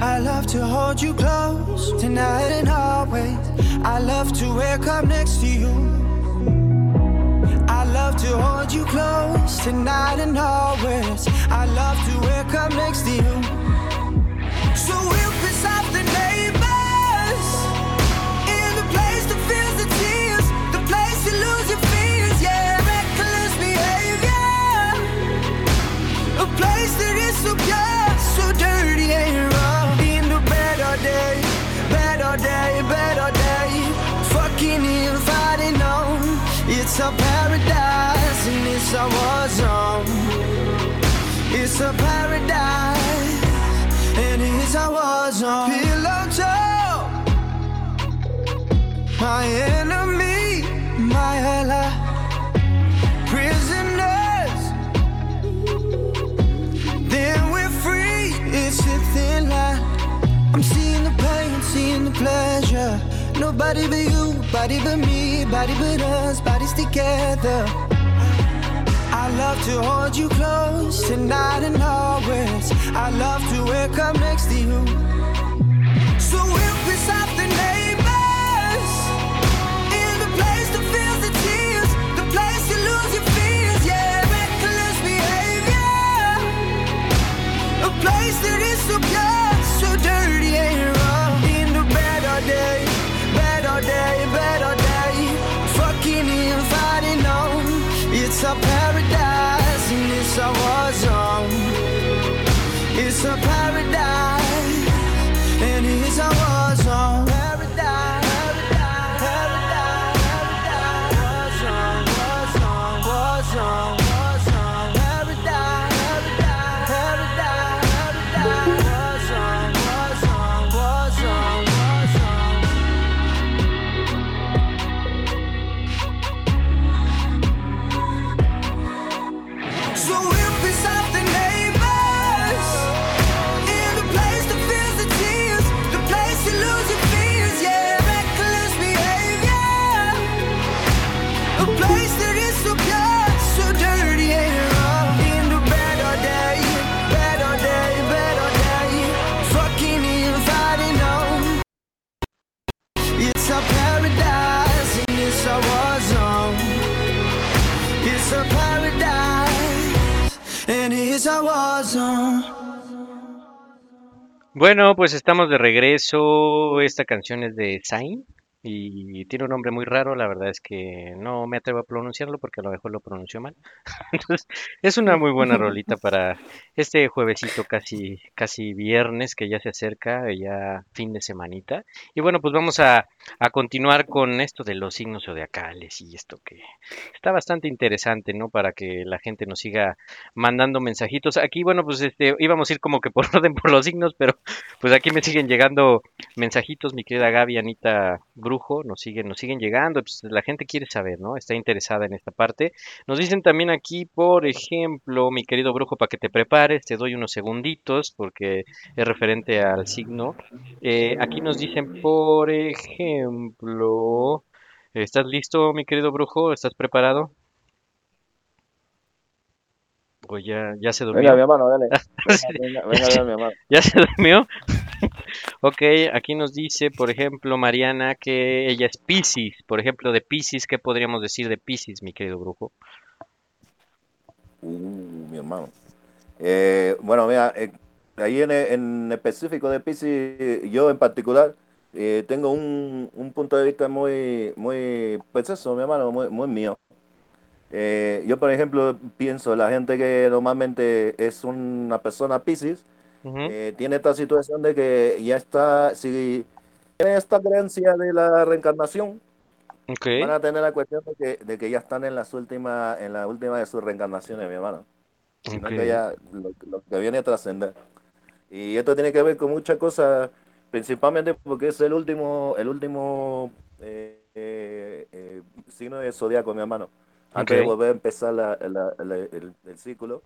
I love to hold you close tonight and always. I love to wake up next to you. I love to hold you close tonight and always. I love to wake up next to you. So we'll piss off the neighbors. In the place that feels the tears, the place you lose your fears, yeah, reckless behavior, a place that is so pure, It's a paradise and it's a war zone. It's a paradise and it's a war zone. Pillow talk, my enemy, my ally. Prisoners, then we're free. It's a thin line. I'm seeing the pain, seeing the pleasure. Nobody but you, body but me, body but us, bodies together. I love to hold you close tonight and always. I love to wake up next to you. So we'll piss off the neighbors in the place that feels the tears, the place you lose your fears, yeah, reckless behavior, a place that is so pure, paradise and it's a. It's a paradise and it's a war Bueno, pues estamos de regreso. Esta canción es de Zayn y tiene un nombre muy raro. La verdad es que no me atrevo a pronunciarlo porque a lo mejor lo pronuncio mal. Entonces, es una muy buena rolita para este juevesito casi, casi viernes que ya se acerca, ya fin de semanita. Y bueno, pues vamos a, a continuar con esto de los signos zodiacales y esto que está bastante interesante, ¿no? Para que la gente nos siga mandando mensajitos. Aquí, bueno, pues este, íbamos a ir como que por orden por los signos, pero pues aquí me siguen llegando mensajitos, mi querida Gaby, Anita Brujo, nos siguen, nos siguen llegando, pues la gente quiere saber, ¿no? Está interesada en esta parte. Nos dicen también aquí, por ejemplo, mi querido Brujo, para que te prepares, te doy unos segunditos porque es referente al signo. Eh, aquí nos dicen, por ejemplo, ¿estás listo, mi querido Brujo? ¿Estás preparado? Pues ya, ya se durmió. Venga, mi hermano, dale. Venga, venga, dale, mi hermano. ¿Ya se durmió? ok, aquí nos dice, por ejemplo, Mariana, que ella es Piscis. Por ejemplo, de Piscis, ¿qué podríamos decir de Piscis, mi querido brujo? Uh, mi hermano. Eh, bueno, mira, eh, ahí en, en específico de Pisces, yo en particular eh, tengo un, un punto de vista muy, muy, pues eso, mi hermano, muy, muy mío. Eh, yo, por ejemplo, pienso, la gente que normalmente es una persona Pisces, tiene esta situación de que ya está, si tiene esta creencia de la reencarnación, van a tener la cuestión de que, de que ya están en las últimas, en la última de sus reencarnaciones, mi hermano. Sino que ya lo, lo que viene a trascender. Y esto tiene que ver con muchas cosas, principalmente porque es el último, el último eh, eh, eh, signo de zodiaco, mi hermano. Antes de volver a empezar la- la- la- el, el ciclo.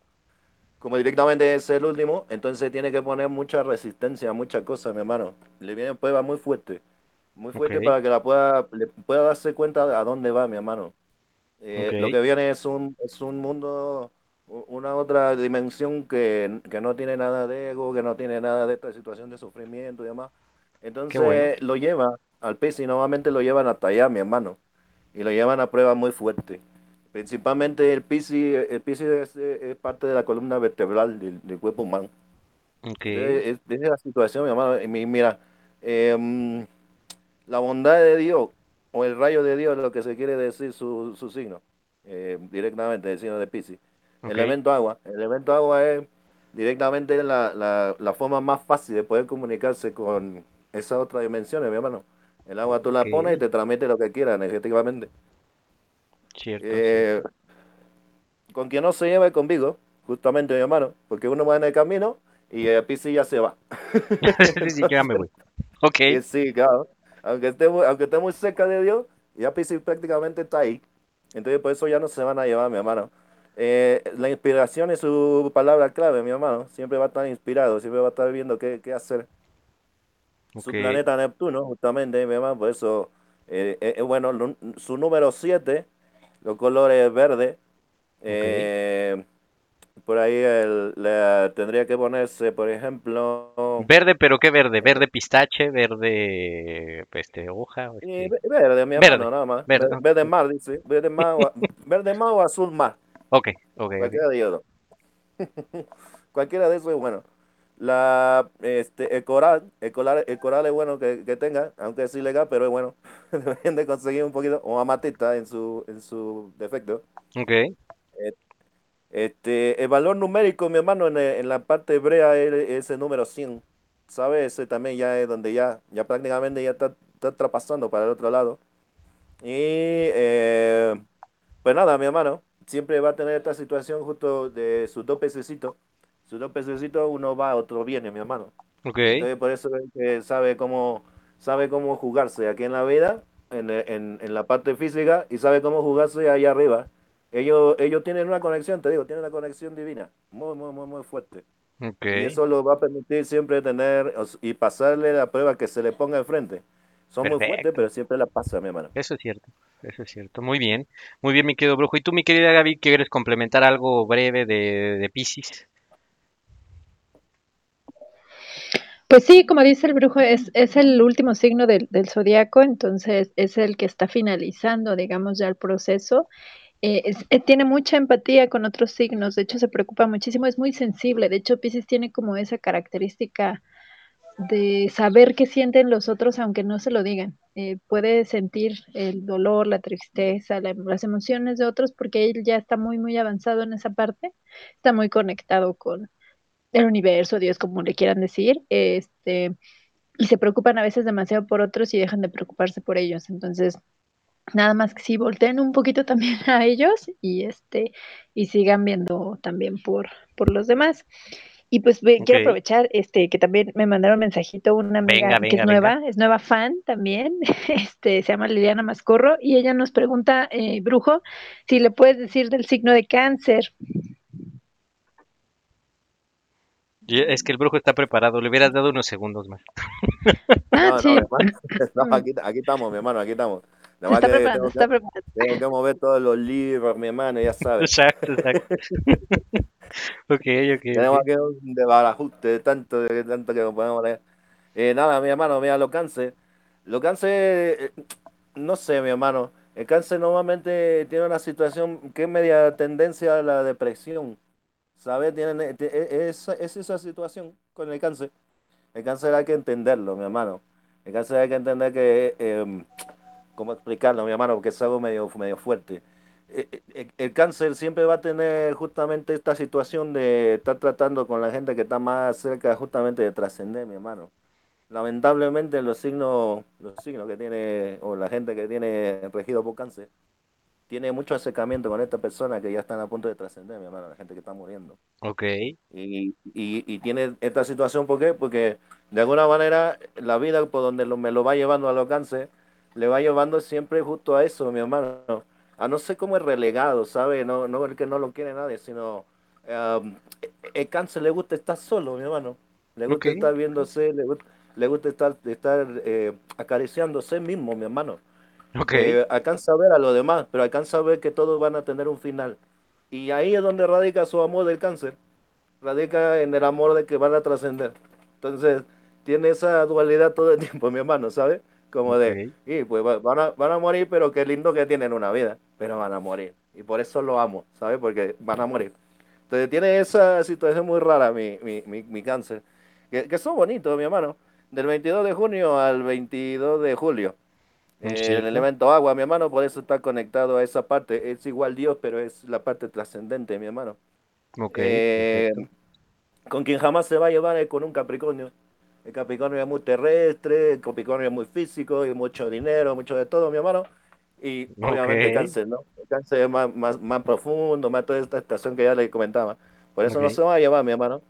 Como directamente es el último, entonces tiene que poner mucha resistencia a muchas cosas, mi hermano. Le viene prueba muy fuerte. Muy fuerte para que la pueda, le pueda darse cuenta a dónde va, mi hermano. Eh, Lo que viene es un, es un mundo, una otra dimensión que, que no tiene nada de ego, que no tiene nada de esta situación de sufrimiento y demás. Entonces bueno. lo lleva al pez y nuevamente lo llevan hasta allá, mi hermano. Y lo llevan a pruebas muy fuertes. Principalmente el Piscis, el Piscis es, es parte de la columna vertebral del, del cuerpo humano. ok, Entonces, es, es la situación, mi hermano. Mira, em, la bondad de Dios o el rayo de Dios es lo que se quiere decir su, su signo, eh, directamente el signo de Piscis. Ok, El elemento agua. El elemento agua es directamente la, la, la forma más fácil de poder comunicarse con esas otras dimensiones, mi hermano. El agua tú la Ok. pones y te transmite lo que quieras energéticamente. cierto, Eh, con quien no se lleva es conmigo, justamente mi hermano, porque uno va en el camino y el Piscis ya se va. sí, ya me voy. Ok, Sí, sí, claro. Aunque esté, aunque esté muy cerca de Dios, ya Piscis prácticamente está ahí. Entonces, por eso ya no se van a llevar, mi hermano. Eh, la inspiración es su palabra clave, mi hermano. Siempre va a estar inspirado, siempre va a estar viendo qué, qué hacer. Su planeta Neptuno, justamente, mi hermano, por eso, eh, eh, eh, bueno, su número 7, los colores verde. por ahí el- tendría que ponerse, por ejemplo, Verde, pero ¿qué verde? ¿Verde pistache? ¿Verde, este, hoja? este? ve- verde, mi Verde, hermano, nada más. verde, Verde, verde mar, dice. Verde mar, verde mar o azul mar. Ok, ok. Cualquiera de ellos. Cualquiera de esos es bueno. La, este, el coral, el coral, el coral es bueno que, que tenga, aunque es ilegal, pero es bueno. Deben de conseguir un poquito, o amatista en su, en su defecto. Ok, Este, el valor numérico, mi hermano, en, el- en la parte hebrea es, es el número 100. ¿Sabes? Ese también ya es donde ya, ya prácticamente ya está, está traspasando para el otro lado. Y eh, pues nada, mi hermano, siempre va a tener esta situación justo de sus dos pececitos. Sus dos pececitos, uno va, otro viene, mi hermano. ok, Entonces por eso es que sabe cómo, sabe cómo jugarse aquí en la vida, en, en, en la parte física, y sabe cómo jugarse allá arriba, ellos, ellos tienen una conexión, te digo, tienen una conexión divina, muy, muy, muy, muy fuerte. Ok. Y eso lo va a permitir siempre tener y pasarle la prueba que se le ponga enfrente. Son muy fuertes, Perfecto. pero siempre la pasa, mi hermano. Eso es cierto, eso es cierto. Muy bien, muy bien, mi querido brujo. ¿Y tú, mi querida Gaby, quieres complementar algo breve de, de Piscis? Pues sí, como dice el brujo, es, es el último signo del, del zodiaco, entonces es el que está finalizando, digamos, ya el proceso. Eh, es- eh, tiene mucha empatía con otros signos, de hecho se preocupa muchísimo, es muy sensible, de hecho Piscis tiene como esa característica de saber qué sienten los otros aunque no se lo digan. Eh, puede sentir el dolor, la tristeza, la- las emociones de otros porque él ya está muy, muy avanzado en esa parte, está muy conectado con el universo, Dios, como le quieran decir, este, y se preocupan a veces demasiado por otros y dejan de preocuparse por ellos. Entonces, nada más que sí volteen un poquito también a ellos y este, y sigan viendo también por, por los demás. Y pues ve- quiero aprovechar este que también me mandaron un mensajito una amiga Venga, que es nueva, venga. es nueva fan también, este se llama Liliana Mascorro y ella nos pregunta, eh, Brujo, si le puedes decir del signo de cáncer. Es que el brujo está preparado, le hubieras dado unos segundos más. Ah, No, sí, no, mi hermano. No, aquí, aquí estamos, mi hermano, aquí estamos. Se Nada más está que preparando, tengo se está que, preparando. tengo que mover todos los libros, mi hermano, ya sabes. Exacto, exacto. Ok, ok, Tenemos ok. aquí un desbarajuste de tanto, de tanto que nos podemos leer. Eh, nada, mi hermano, mira, los cáncer. Los cáncer, eh, no sé, mi hermano. El cáncer normalmente tiene una situación que es media tendencia a la depresión. ¿Sabes? Tienen, eh, es, es esa situación con el cáncer. El cáncer hay que entenderlo, mi hermano. El cáncer hay que entender que, eh, ¿cómo explicarlo, mi hermano? Porque es algo medio, medio fuerte. Eh, eh, El cáncer siempre va a tener justamente esta situación de estar tratando con la gente que está más cerca justamente de trascender, mi hermano. Lamentablemente los signos, los signos que tiene, o la gente que tiene regido por cáncer, tiene mucho acercamiento con esta persona que ya están a punto de trascender, mi hermano, la gente que está muriendo. Ok, Y, y, y tiene esta situación, ¿por qué? Porque de alguna manera la vida por donde lo- me lo va llevando a los cáncer, le va llevando siempre justo a eso, mi hermano. A no ser cómo es relegado, ¿sabe? No, no el que no lo quiere nadie, sino um, el cáncer le gusta estar solo, mi hermano. Le gusta estar viéndose, le, gusta- le gusta estar, estar eh, acariciándose mismo, mi hermano. ok. Eh, alcanza a ver a los demás, pero alcanza a ver que todos van a tener un final. Y ahí es donde radica su amor del cáncer. Radica en el amor de que van a trascender. Entonces, tiene esa dualidad todo el tiempo, mi hermano, ¿sabes? Como de, y pues va- van a, van a morir, pero qué lindo que tienen una vida, pero van a morir. Y por eso lo amo, ¿sabes? Porque van a morir. Entonces, tiene esa situación muy rara mi, mi, mi, mi cáncer. Que, que son bonitos, mi hermano. Del 22 de junio al 22 de julio. Eh, el elemento agua, mi hermano, por eso está conectado a esa parte. Es igual Dios, pero es la parte trascendente, mi hermano. Ok, Eh, con quien jamás se va a llevar es con un Capricornio. El Capricornio es muy terrestre, el Capricornio es muy físico, y mucho dinero, mucho de todo, mi hermano. Y obviamente el cáncer, ¿no? El cáncer es más, más, más profundo, más toda esta estación que ya le comentaba. Por eso no se va a llevar, mi hermano.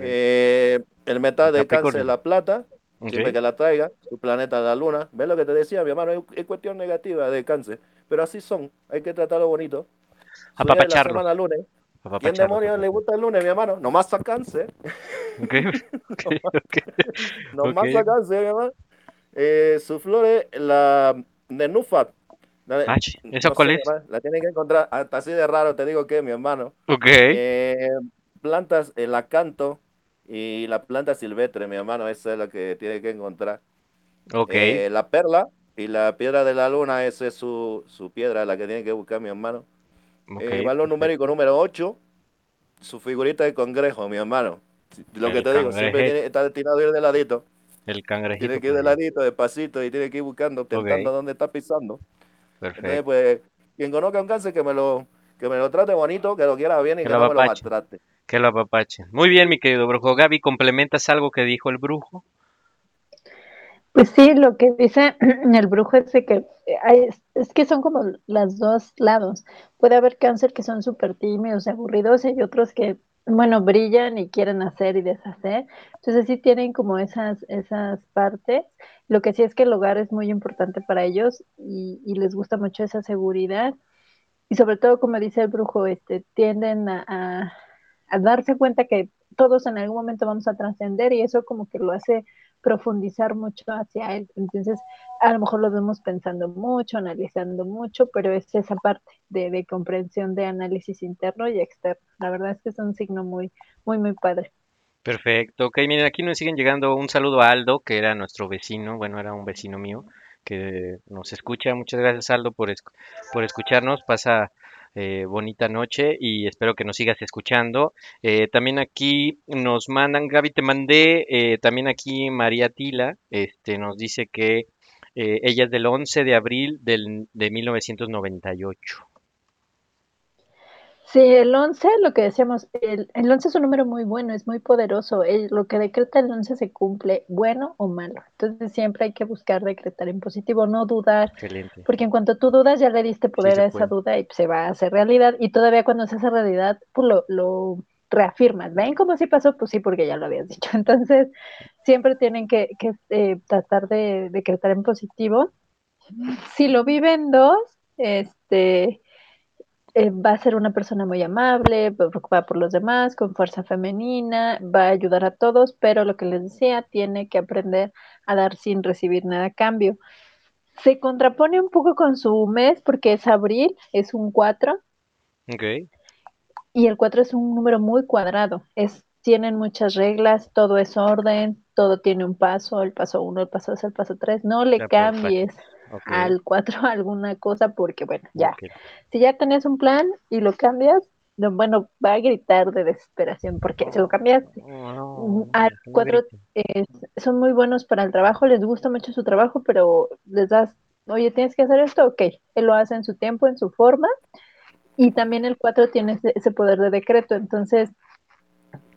Eh, el metal El del cáncer es la plata, siempre que la traiga, su planeta la luna. ¿Ves lo que te decía, mi hermano? Es, es cuestión negativa de cáncer, pero así son, hay que tratarlo bonito. La Apapacharlo. semana lunes. ¿Quién demonios le gusta el lunes, mi hermano? Nomás a cáncer. Ok, ok, ok. Nomás Ok. a cáncer, mi hermano. Eh, su flor es la nenúfat. La- Ah, ¿Esa no cuál sé, es? ma, La tienen que encontrar. Hasta así de raro te digo que, mi hermano. Ok. Eh, plantas, el acanto y la planta silvestre, mi hermano. Eso es lo que tiene que encontrar. Ok. Eh, la perla y la piedra de la luna, esa es su, su piedra, la que tiene que buscar mi hermano. Ok, Eh, valor numérico número 8, su figurita de congrejo, mi hermano. Lo que te digo, siempre tiene- está destinado a ir de ladito. El cangrejito. Tiene que ir de ladito, despacito, y tiene que ir buscando, tentando Ok. dónde está pisando. Entonces, Perfecto. pues, quien conozca un cáncer, que me lo, que me lo trate bonito, que lo quiera bien y Que no me lo apapache. maltrate. Que lo apapachen. Muy bien, mi querido brujo. Gaby, ¿complementas algo que dijo el brujo? Pues sí, lo que dice el brujo es que hay- es que son como los dos lados. Puede haber cáncer que son súper tímidos y aburridos y hay otros que, bueno, brillan y quieren hacer y deshacer. Entonces sí tienen como esas, esas partes. Lo que sí es que el hogar es muy importante para ellos y, y les gusta mucho esa seguridad. y sobre todo, como dice el brujo, este, tienden a darse cuenta que todos en algún momento vamos a trascender y eso como que lo hace profundizar mucho hacia él. Entonces, a lo mejor lo vemos pensando mucho, analizando mucho, pero es esa parte de, de comprensión de análisis interno y externo. La verdad es que es un signo muy, muy, muy padre. Perfecto. Ok, miren, aquí nos siguen llegando un saludo a Aldo, que era nuestro vecino, bueno, era un vecino mío que nos escucha. Muchas gracias, Aldo, por, por escucharnos. Pasa eh, bonita noche y espero que nos sigas escuchando. Eh, también aquí nos mandan, Gaby, te mandé, eh, también aquí María Tila, este, nos dice que eh, ella es del 11 de abril del, de 1998. Sí, el 11, lo que decíamos, el, el 11 es un número muy bueno, es muy poderoso. El- lo que decreta el 11 se cumple, bueno o malo. Entonces siempre hay que buscar decretar en positivo, no dudar, Excelente. porque en cuanto tú dudas ya le diste poder a esa puede. duda y se va a hacer realidad. Y todavía cuando se hace realidad, pues lo, lo reafirmas. ¿Ven cómo sí pasó? Pues sí, porque ya lo habías dicho. Entonces siempre tienen que, que, eh, tratar de decretar en positivo. Si lo viven dos, este eh, va a ser una persona muy amable, preocupada por los demás, con fuerza femenina, va a ayudar a todos, pero lo que les decía, tiene que aprender a dar sin recibir nada a cambio. Se contrapone un poco con su mes porque es abril, es un 4, Ok, y el 4 es un número muy cuadrado, es, tienen muchas reglas, todo es orden, todo tiene un paso, el paso 1, el paso 2, el paso 3, no le Ya, por cambies al 4 alguna cosa porque, bueno, ya, si ya tenés un plan y lo cambias, no, bueno, va a gritar de desesperación porque se lo cambiaste. No, Mm, Al no 4 grite. son muy buenos para el trabajo, les gusta mucho su trabajo, pero les das, oye, tienes que hacer esto, ok, él lo hace en su tiempo, en su forma, y también el 4 tiene ese, ese poder de decreto, entonces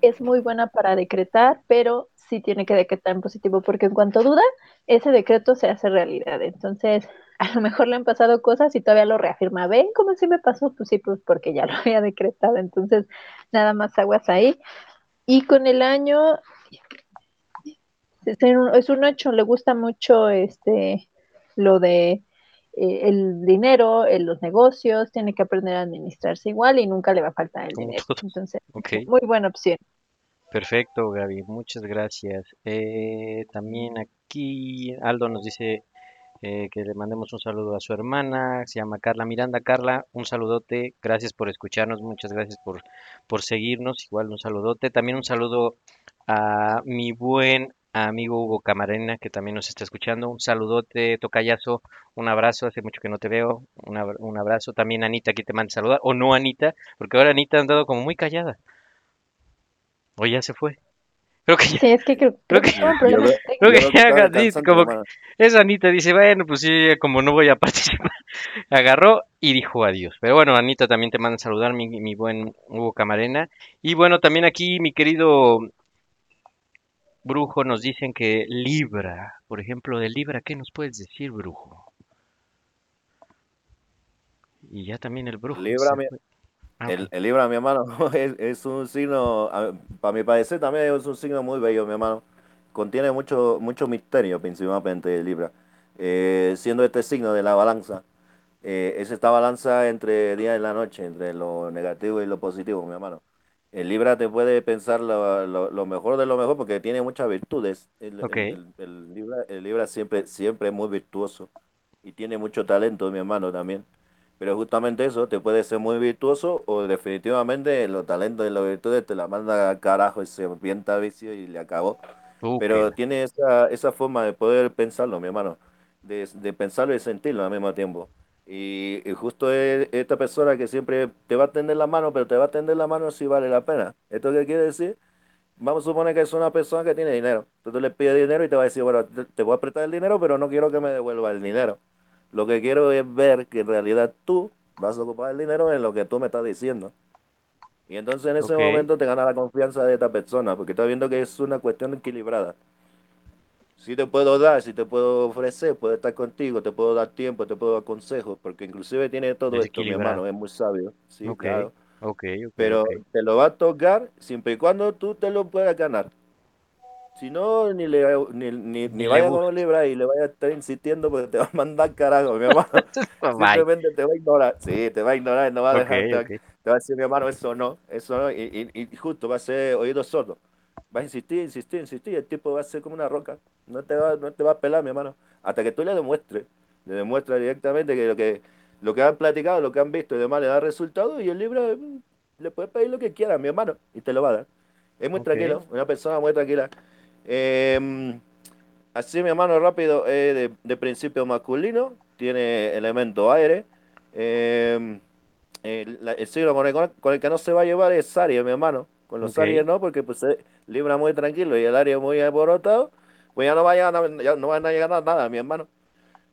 es muy buena para decretar, pero sí tiene que decretar en positivo, porque en cuanto duda, ese decreto se hace realidad. Entonces, a lo mejor le han pasado cosas y todavía lo reafirma. ¿Ven cómo sí me pasó? Pues sí, pues porque ya lo había decretado. Entonces, nada más aguas ahí. Y con el año, es un, es un 8, le gusta mucho este lo de eh, el dinero, en los negocios, tiene que aprender a administrarse igual y nunca le va a faltar el dinero. Entonces, muy buena opción. Perfecto, Gaby, muchas gracias. Eh, también aquí Aldo nos dice eh, que le mandemos un saludo a su hermana, se llama Carla Miranda. Carla, un saludote, gracias por escucharnos, muchas gracias por, por seguirnos, igual un saludote. También un saludo a mi buen amigo Hugo Camarena, que también nos está escuchando. Un saludote, tocayazo, un abrazo, hace mucho que no te veo, un, abra- un abrazo. También Anita, aquí te manda saludar, o no Anita, porque ahora Anita ha andado como muy callada. O ya se fue. Creo que ya, Sí, es que creo, creo creo que, Yo creo, que ya como esa Anita dice, bueno, pues sí, como no voy a participar, agarró y dijo adiós. Pero bueno, Anita también te manda saludar, mi, mi buen Hugo Camarena. Y bueno, también aquí mi querido Brujo nos dicen que Libra, por ejemplo, de Libra, ¿qué nos puedes decir, Brujo? Y ya también el Brujo Libra, mi. Ah, el, Libra, mi hermano, es, es un signo, para mi parecer también es un signo muy bello, mi hermano. Contiene mucho, mucho misterio, principalmente el Libra. Eh, siendo este signo de la balanza, eh, es esta balanza entre día y la noche, entre lo negativo y lo positivo, mi hermano. El Libra te puede pensar lo, lo- lo mejor de lo mejor porque tiene muchas virtudes. El, Ok, el- el- el Libra, el Libra siempre, siempre es muy virtuoso y tiene mucho talento, mi hermano, también. Pero justamente eso, te puede ser muy virtuoso o definitivamente los talentos y las virtudes te la manda al carajo y se pienta a vicio y le acabó. uh, Pero qué- tiene esa, esa forma de poder pensarlo, mi hermano, de, de pensarlo y sentirlo al mismo tiempo. Y, y justo es esta persona que siempre te va a tender la mano, pero te va a tender la mano si vale la pena. ¿Esto qué quiere decir? Vamos a suponer que es una persona que tiene dinero. Entonces tú le pides dinero y te va a decir, bueno, te, te voy a prestar el dinero, pero no quiero que me devuelva el dinero. Lo que quiero es ver que en realidad tú vas a ocupar el dinero en lo que tú me estás diciendo. Y entonces en ese momento te gana la confianza de esta persona, porque estás viendo que es una cuestión equilibrada. Si te puedo dar, si te puedo ofrecer, puedo estar contigo, te puedo dar tiempo, te puedo dar consejos, porque inclusive tiene todo es esto, mi hermano, es muy sabio, sí, claro. ok, ok, Pero te lo va a tocar siempre y cuando tú te lo puedas ganar. Si no, ni, le, ni, ni, ni vaya con Libra y le vaya a estar insistiendo porque te va a mandar carajo, mi hermano. Bye. Simplemente te va a ignorar. Sí, te va a ignorar, no va a Ok, dejar. Te va a decir, mi hermano, eso no, eso no. Y, y, y justo va a ser oído sordo. Va a insistir, insistir, insistir. El tipo va a ser como una roca. No te va, no te va a pelar, mi hermano. Hasta que tú le demuestres. Le demuestras directamente que lo que lo que han platicado, lo que han visto y demás le da resultado. Y el libro mm, le puedes pedir lo que quieras, mi hermano. Y te lo va a dar. Es muy tranquilo, una persona muy tranquila. Eh, así, mi hermano, rápido, es de, de principio masculino, tiene elemento aire. Eh, el, la- el signo con el, con el que no se va a llevar es Aries, mi hermano. Con los. Aries no, porque pues es Libra muy tranquilo y el Aries muy alborotado, pues ya no, va a llegar ya no van a llegar a nada, mi hermano.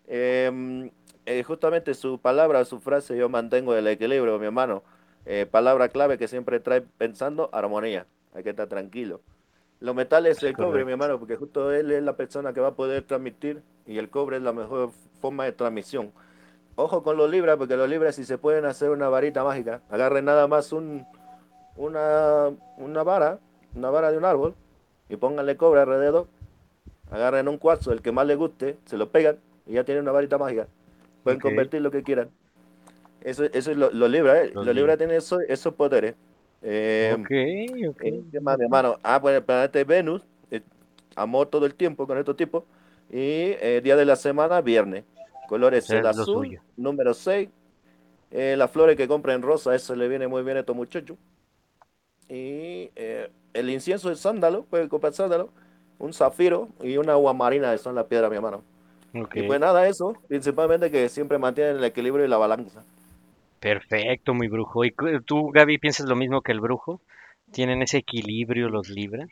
Eh, eh, justamente su palabra, su frase, yo mantengo el equilibrio, mi hermano. Eh, palabra clave que siempre trae pensando, armonía. Hay que estar tranquilo. Los metales, el cobre, mi hermano, porque justo él es la persona que va a poder transmitir y el cobre es la mejor forma de transmisión. Ojo con los libras, porque los libras si se pueden hacer una varita mágica, agarren nada más un, una, una vara, una vara de un árbol y pónganle cobre alrededor, agarren un cuarzo, el que más les guste, se lo pegan y ya tienen una varita mágica. Pueden convertir lo que quieran. Eso, eso es lo- los libras, ¿eh? Los Los libras tienen eso- esos poderes. Eh, Ok, ok. eh, ¿Qué más, hermano? Ah, pues el planeta es Venus, eh, amor todo el tiempo con estos tipos. Y eh, día de la semana, viernes. Colores Es el azul, suyo. número 6. las flores que compren rosa, eso le viene muy bien a estos muchachos. Y el incienso de sándalo, puede comprar sándalo, un zafiro y una agua marina, son las piedras, mi hermano. ok. Y pues nada, eso, principalmente que siempre mantienen el equilibrio y la balanza. Perfecto, mi brujo. ¿Y tú, Gaby, piensas lo mismo que el brujo? ¿Tienen ese equilibrio los Libra?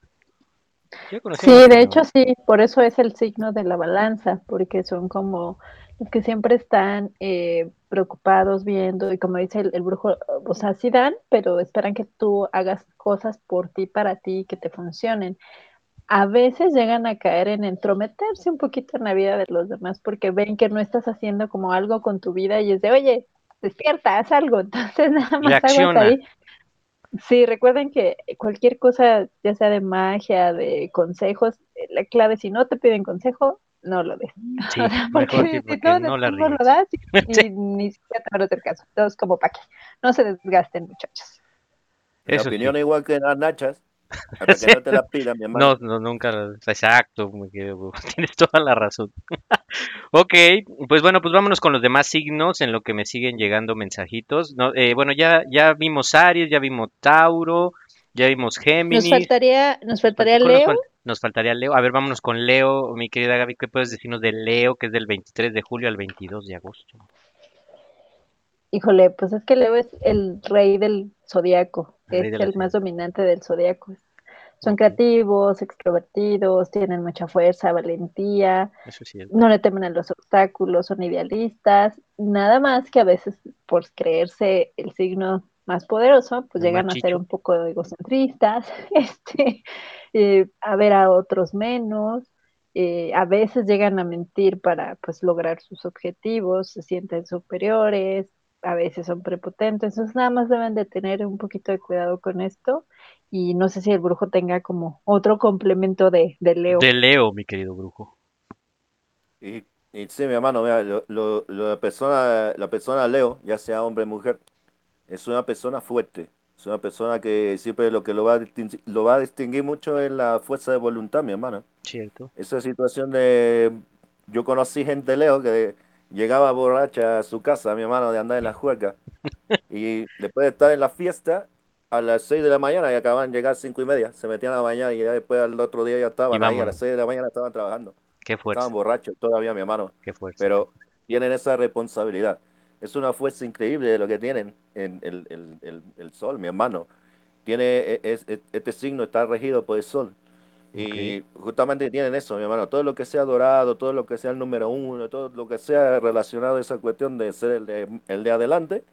Sí, de no. hecho sí, por eso es el signo de la balanza, porque son como los que siempre están eh, preocupados viendo y como dice el, el brujo, o sea, sí dan, pero esperan que tú hagas cosas por ti, para ti, que te funcionen. A veces llegan a caer en entrometerse un poquito en la vida de los demás porque ven que no estás haciendo como algo con tu vida y es de, oye, despierta, haz algo. Entonces nada más Reacciona. ahí. Sí, recuerden que cualquier cosa, ya sea de magia, de consejos, eh, la clave, si no te piden consejo, no lo des. Sí, O sea, mejor porque sí, si porque no, no la lo das y, y Sí. ni siquiera te van a hacer caso. Entonces, como para qué. No se desgasten, muchachos. Eso sí. opinión es igual que las nachas, hasta Sí. que no te las pidan, mi hermano. No, no, nunca. Exacto, mi querido brujo, Tienes toda la razón. Ok, pues bueno, pues vámonos con los demás signos en lo que me siguen llegando mensajitos. No, eh, bueno, ya, ya vimos Aries, ya vimos Tauro, ya vimos Nos Géminis. faltaría, nos faltaría ¿Cuál nos Leo. fal- Nos faltaría Leo. A ver, vámonos con Leo, mi querida Gaby. ¿Qué puedes decirnos de Leo, que es del 23 de julio al 22 de agosto? Híjole, pues es que Leo es el rey del zodiaco, es de el más dominante del zodiaco. Son creativos, extrovertidos, tienen mucha fuerza, valentía, Eso sí es. no le temen a los obstáculos, son idealistas, nada más que a veces por creerse el signo más poderoso, pues El llegan a ser un poco egocentristas, este, eh, a ver a otros menos, eh, a veces llegan a mentir para pues lograr sus objetivos, se sienten superiores, a veces son prepotentes, entonces nada más deben de tener un poquito de cuidado con esto y no sé si el brujo tenga como otro complemento de, de Leo. De Leo, mi querido brujo. Y, y sí, mi hermano, mira, lo, lo- lo- la persona, la persona Leo, ya sea hombre o mujer, es una persona fuerte. Es una persona que siempre lo que lo va a distinguir, lo va a distinguir mucho es la fuerza de voluntad, mi hermano. Cierto. Esa situación de... Yo conocí gente Leo que llegaba borracha a su casa, mi hermano, de andar en la juerga. Y después de estar en la fiesta, a las 6 de la mañana y acababan de llegar a 5 y media. Se metían a la mañana y ya después al otro día ya estaban ahí, a las 6 de la mañana estaban trabajando. Qué fuerza, Estaban borrachos todavía, mi hermano. qué fuerza. Pero tienen esa responsabilidad. Es una fuerza increíble de lo que tienen en el, el- el- el sol, mi hermano. Tiene, e- es- es- este signo está regido por el sol. Y justamente tienen eso, mi hermano. Todo lo que sea dorado, todo lo que sea el número uno, todo lo que sea relacionado a esa cuestión de ser el de, el de adelante,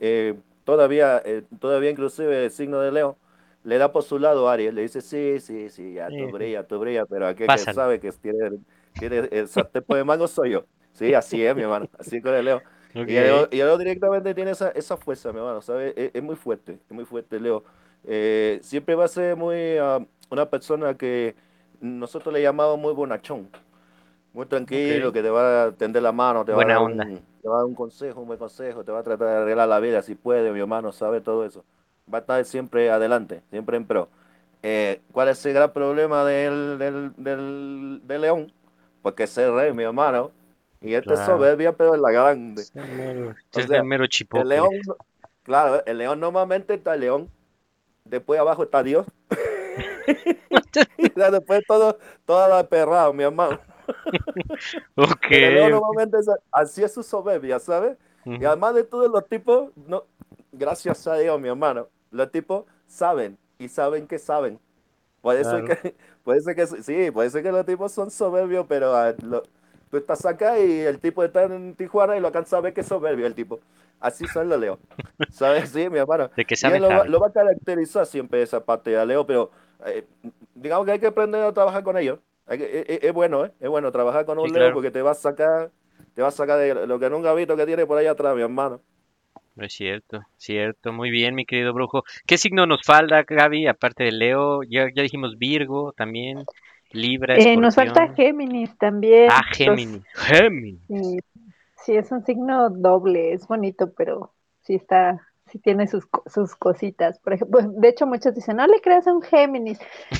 eh, todavía, eh, todavía inclusive el signo de Leo le da por su lado a Aries. Le dice, sí, sí, sí, ya tú sí. brillas, tú brillas, pero aquel que Pásalo. sabe que tiene, tiene el sartén el mango soy yo. Sí, así es, mi hermano. Así con el Leo. Y el Leo, y el Leo directamente tiene esa, esa fuerza, mi hermano, ¿sabes? Es, es muy fuerte, es muy fuerte, Leo. Eh, siempre va a ser muy ah, una persona que nosotros le llamamos muy bonachón. Muy tranquilo, que te va a tender la mano, te va, a Buena dar onda. un, te va a dar un consejo, un buen consejo, te va a tratar de arreglar la vida si puede, mi hermano, sabe todo eso. Va a estar siempre adelante, siempre en pro. Eh, ¿cuál es el gran problema del, del, del, del león? Porque es el rey, mi hermano. Y este Claro. soberbia, pero en la grande. Es el mero, O es sea, el mero chipotle. El león, claro, el león normalmente está el león. Después abajo está Dios. Y después todo, todo la perrado, mi hermano. Ok. Pero normalmente es- así es su soberbia, ¿sabes? Y Ujú. además de todo, los tipos, no, gracias a Dios, mi hermano, los tipos saben y saben que saben. Puede ser Claro. que, puede ser que sí, puede ser que los tipos son soberbios, pero ah, lo- tú estás acá y el tipo está en Tijuana y lo alcanza a ver que es soberbio el tipo. Así son los Leo. ¿Sabes? Sí, mi hermano. De que Y sabe, él lo, va- sabe. lo va a caracterizar siempre esa parte de Leo, pero eh, digamos que hay que aprender a trabajar con ellos. Hay que- es, es- es bueno, ¿eh? Es bueno trabajar con un Sí, Leo claro. porque te va a sacar, te va a sacar de lo que nunca visto que tiene por ahí atrás, mi hermano. Es cierto, cierto. Muy bien, mi querido brujo. ¿Qué signo nos falta, Gaby? Aparte de Leo, ya, ya dijimos Virgo también, Libra, Eh, nos falta. Géminis también. Ah, Los- Géminis. Géminis. Sí, sí, es un signo doble, es bonito, pero sí está, sí tiene sus, sus cositas. Por ejemplo, de hecho muchos dicen, no le creas a un Géminis.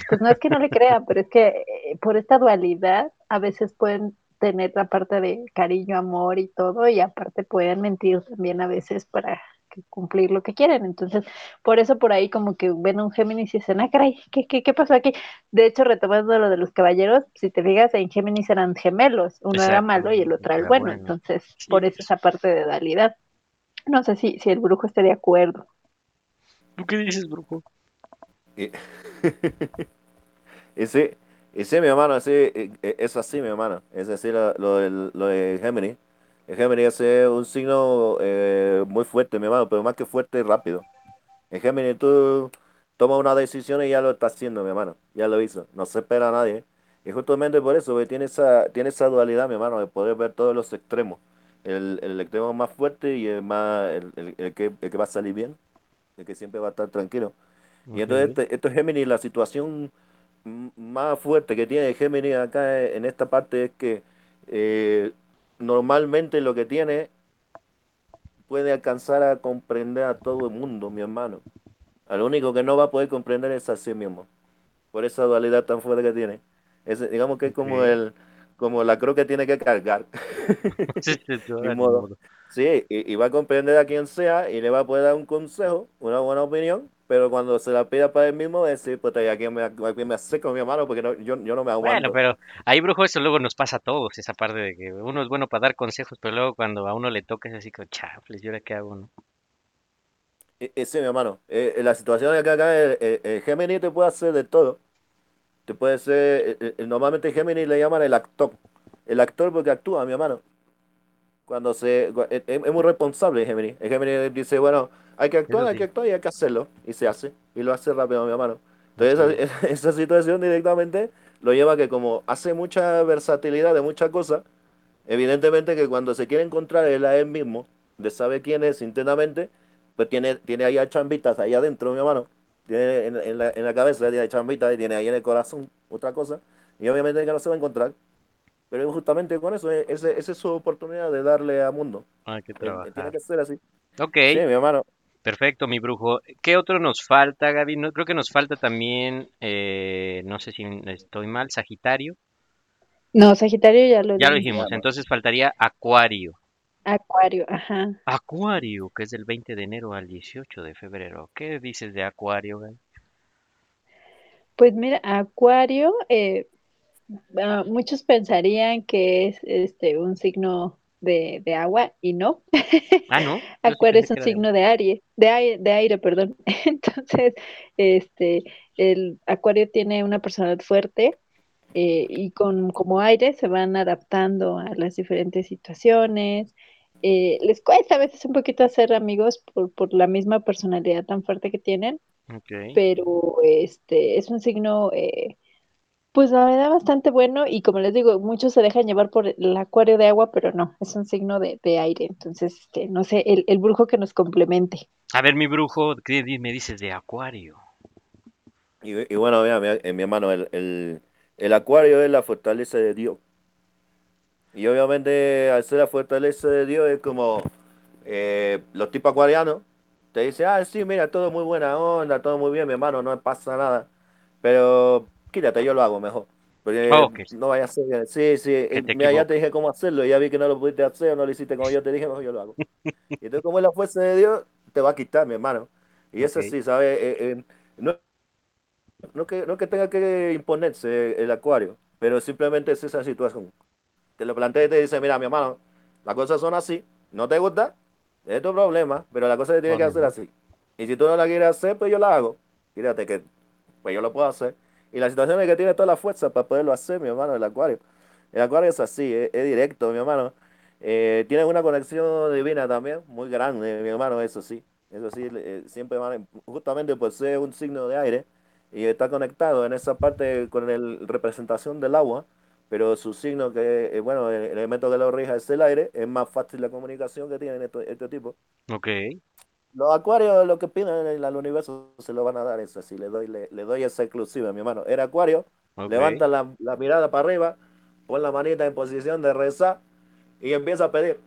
Pues no es que no le crean, pero es que eh, por esta dualidad a veces pueden tener la parte de cariño, amor y todo, y aparte pueden mentir también a veces para que- cumplir lo que quieren. Entonces, por eso por ahí como que ven un Géminis y dicen, ah, caray, ¿qué, qué, qué pasó aquí? De hecho, retomando lo de los caballeros, si te fijas, en Géminis eran gemelos, uno era malo y el otro era el bueno, bueno. entonces Sí, por eso esa parte de dualidad. No sé si, si el brujo esté de acuerdo. ¿Tú qué dices, brujo? Sí, y sí, mi hermano, sí, eh, eh, es así, mi hermano. Es decir, lo, lo lo de Géminis. El Géminis es un signo eh, muy fuerte, mi hermano, pero más que fuerte, rápido. En Géminis tú tomas una decisión y ya lo estás haciendo, mi hermano. Ya lo hizo. No se espera a nadie. Y justamente por eso, porque tiene esa, tiene esa dualidad, mi hermano, de poder ver todos los extremos. El, el extremo más fuerte y el más el, el- el que, el que va a salir bien, el que siempre va a estar tranquilo. Y entonces este, esto es Géminis, la situación más fuerte que tiene Géminis acá en esta parte es que eh, normalmente lo que tiene puede alcanzar a comprender a todo el mundo, mi hermano. Al único que no va a poder comprender es a sí mismo. Por esa dualidad tan fuerte que tiene. Es, digamos que es como el como la cruz que tiene que cargar. Sí, y va a comprender a quien sea y le va a poder dar un consejo, una buena opinión, pero cuando se la pida para él mismo, a decir, pues aquí me, aquí me acerco mi hermano porque no- yo, yo no me aguanto. Bueno, pero ahí, brujo, eso luego nos pasa a todos, esa parte de que uno es bueno para dar consejos, pero luego cuando a uno le toca es así como, chafles, ¿y ahora qué hago, no? Eh, eh, sí, mi hermano, eh, la situación de acá, acá el, Gemini te puede hacer de todo. Te puede ser, eh, normalmente Gemini le llaman el actor. El actor porque actúa, mi hermano. Cuando se, cua- es, es muy responsable Gemini. El Gemini dice, bueno, hay que actuar, hay que actuar y hay que hacerlo. Y se hace. Y lo hace rápido, mi hermano. Entonces esa, esa situación directamente lo lleva a que como hace mucha versatilidad de muchas cosas, evidentemente que cuando se quiere encontrar él a él mismo, de saber quién es internamente, pues tiene, tiene ahí a chambitas ahí adentro, mi hermano. Tiene en, en la, en la cabeza tiene chambitas y tiene ahí en el corazón otra cosa. Y obviamente que no se va a encontrar. Pero justamente con eso, eh, esa es su oportunidad de darle a mundo. Hay que Eh, Tiene trabajar. que ser así. Ok, Sí, mi hermano. perfecto, mi brujo. ¿Qué otro nos falta, Gaby? No, creo que nos falta también, eh, no sé si estoy mal, Sagitario. No, Sagitario ya lo Ya lo dijimos. dijimos, entonces faltaría Acuario. Acuario, ajá. Acuario, que es del 20 de enero al 18 de febrero. ¿Qué dices de Acuario, Gaby? Pues mira, Acuario, eh, ah, muchos pensarían que es este un signo de, de agua y no. Ah, Acuario es un signo de aire, de aire, de aire, perdón. Entonces, este, el Acuario tiene una personalidad fuerte eh, y con como aire se van adaptando a las diferentes situaciones. Eh, les cuesta a veces un poquito hacer amigos por, por la misma personalidad tan fuerte que tienen, pero este es un signo eh, pues la verdad bastante bueno y como les digo, muchos se dejan llevar por el acuario de agua, pero no, es un signo de, de aire. Entonces, este, no sé, el, el brujo que nos complemente. A ver, mi brujo, ¿qué me dices de Acuario? Y, y bueno, mira, mira, eh, mi hermano, el, el, el acuario es la fortaleza de Dios. Y obviamente al ser la fortaleza de Dios es como eh, los tipos acuarianos te dicen, ah, sí, mira, todo muy buena onda, todo muy bien, mi hermano, no pasa nada. Pero quítate, yo lo hago mejor. Porque Ah, no vaya a ser. Sí, sí, te mira, ya te dije cómo hacerlo, ya vi que no lo pudiste hacer, no lo hiciste como yo te dije, mejor yo lo hago. Y entonces, como es la fuerza de Dios, te va a quitar, mi hermano. Y eso Ok. sí, ¿sabes? Eh, eh, no, no que, no que tenga que imponerse el acuario, pero simplemente es esa situación. Te lo plantea y te dice, mira, mi hermano, las cosas son así, no te gusta, es tu problema, pero la cosa se tiene que hacer así. Y si tú no la quieres hacer, pues yo la hago. Fíjate que pues yo lo puedo hacer. Y la situación es que tiene toda la fuerza para poderlo hacer, mi hermano, el acuario. El acuario es así, es, directo, mi hermano. Eh, tiene una conexión divina también, muy grande, mi hermano, eso sí. Eso sí, eh, siempre justamente por ser un signo de aire y está conectado en esa parte con la representación del agua, pero su signo que, eh, bueno, el elemento que lo rija es el aire, es más fácil la comunicación que tienen estos- este tipo. Ok. Los acuarios, lo que piden en el universo, se lo van a dar eso, así, le doy, le, le doy esa exclusiva, mi hermano. Era acuario, levanta la, la mirada para arriba, pon la manita en posición de rezar y empieza a pedir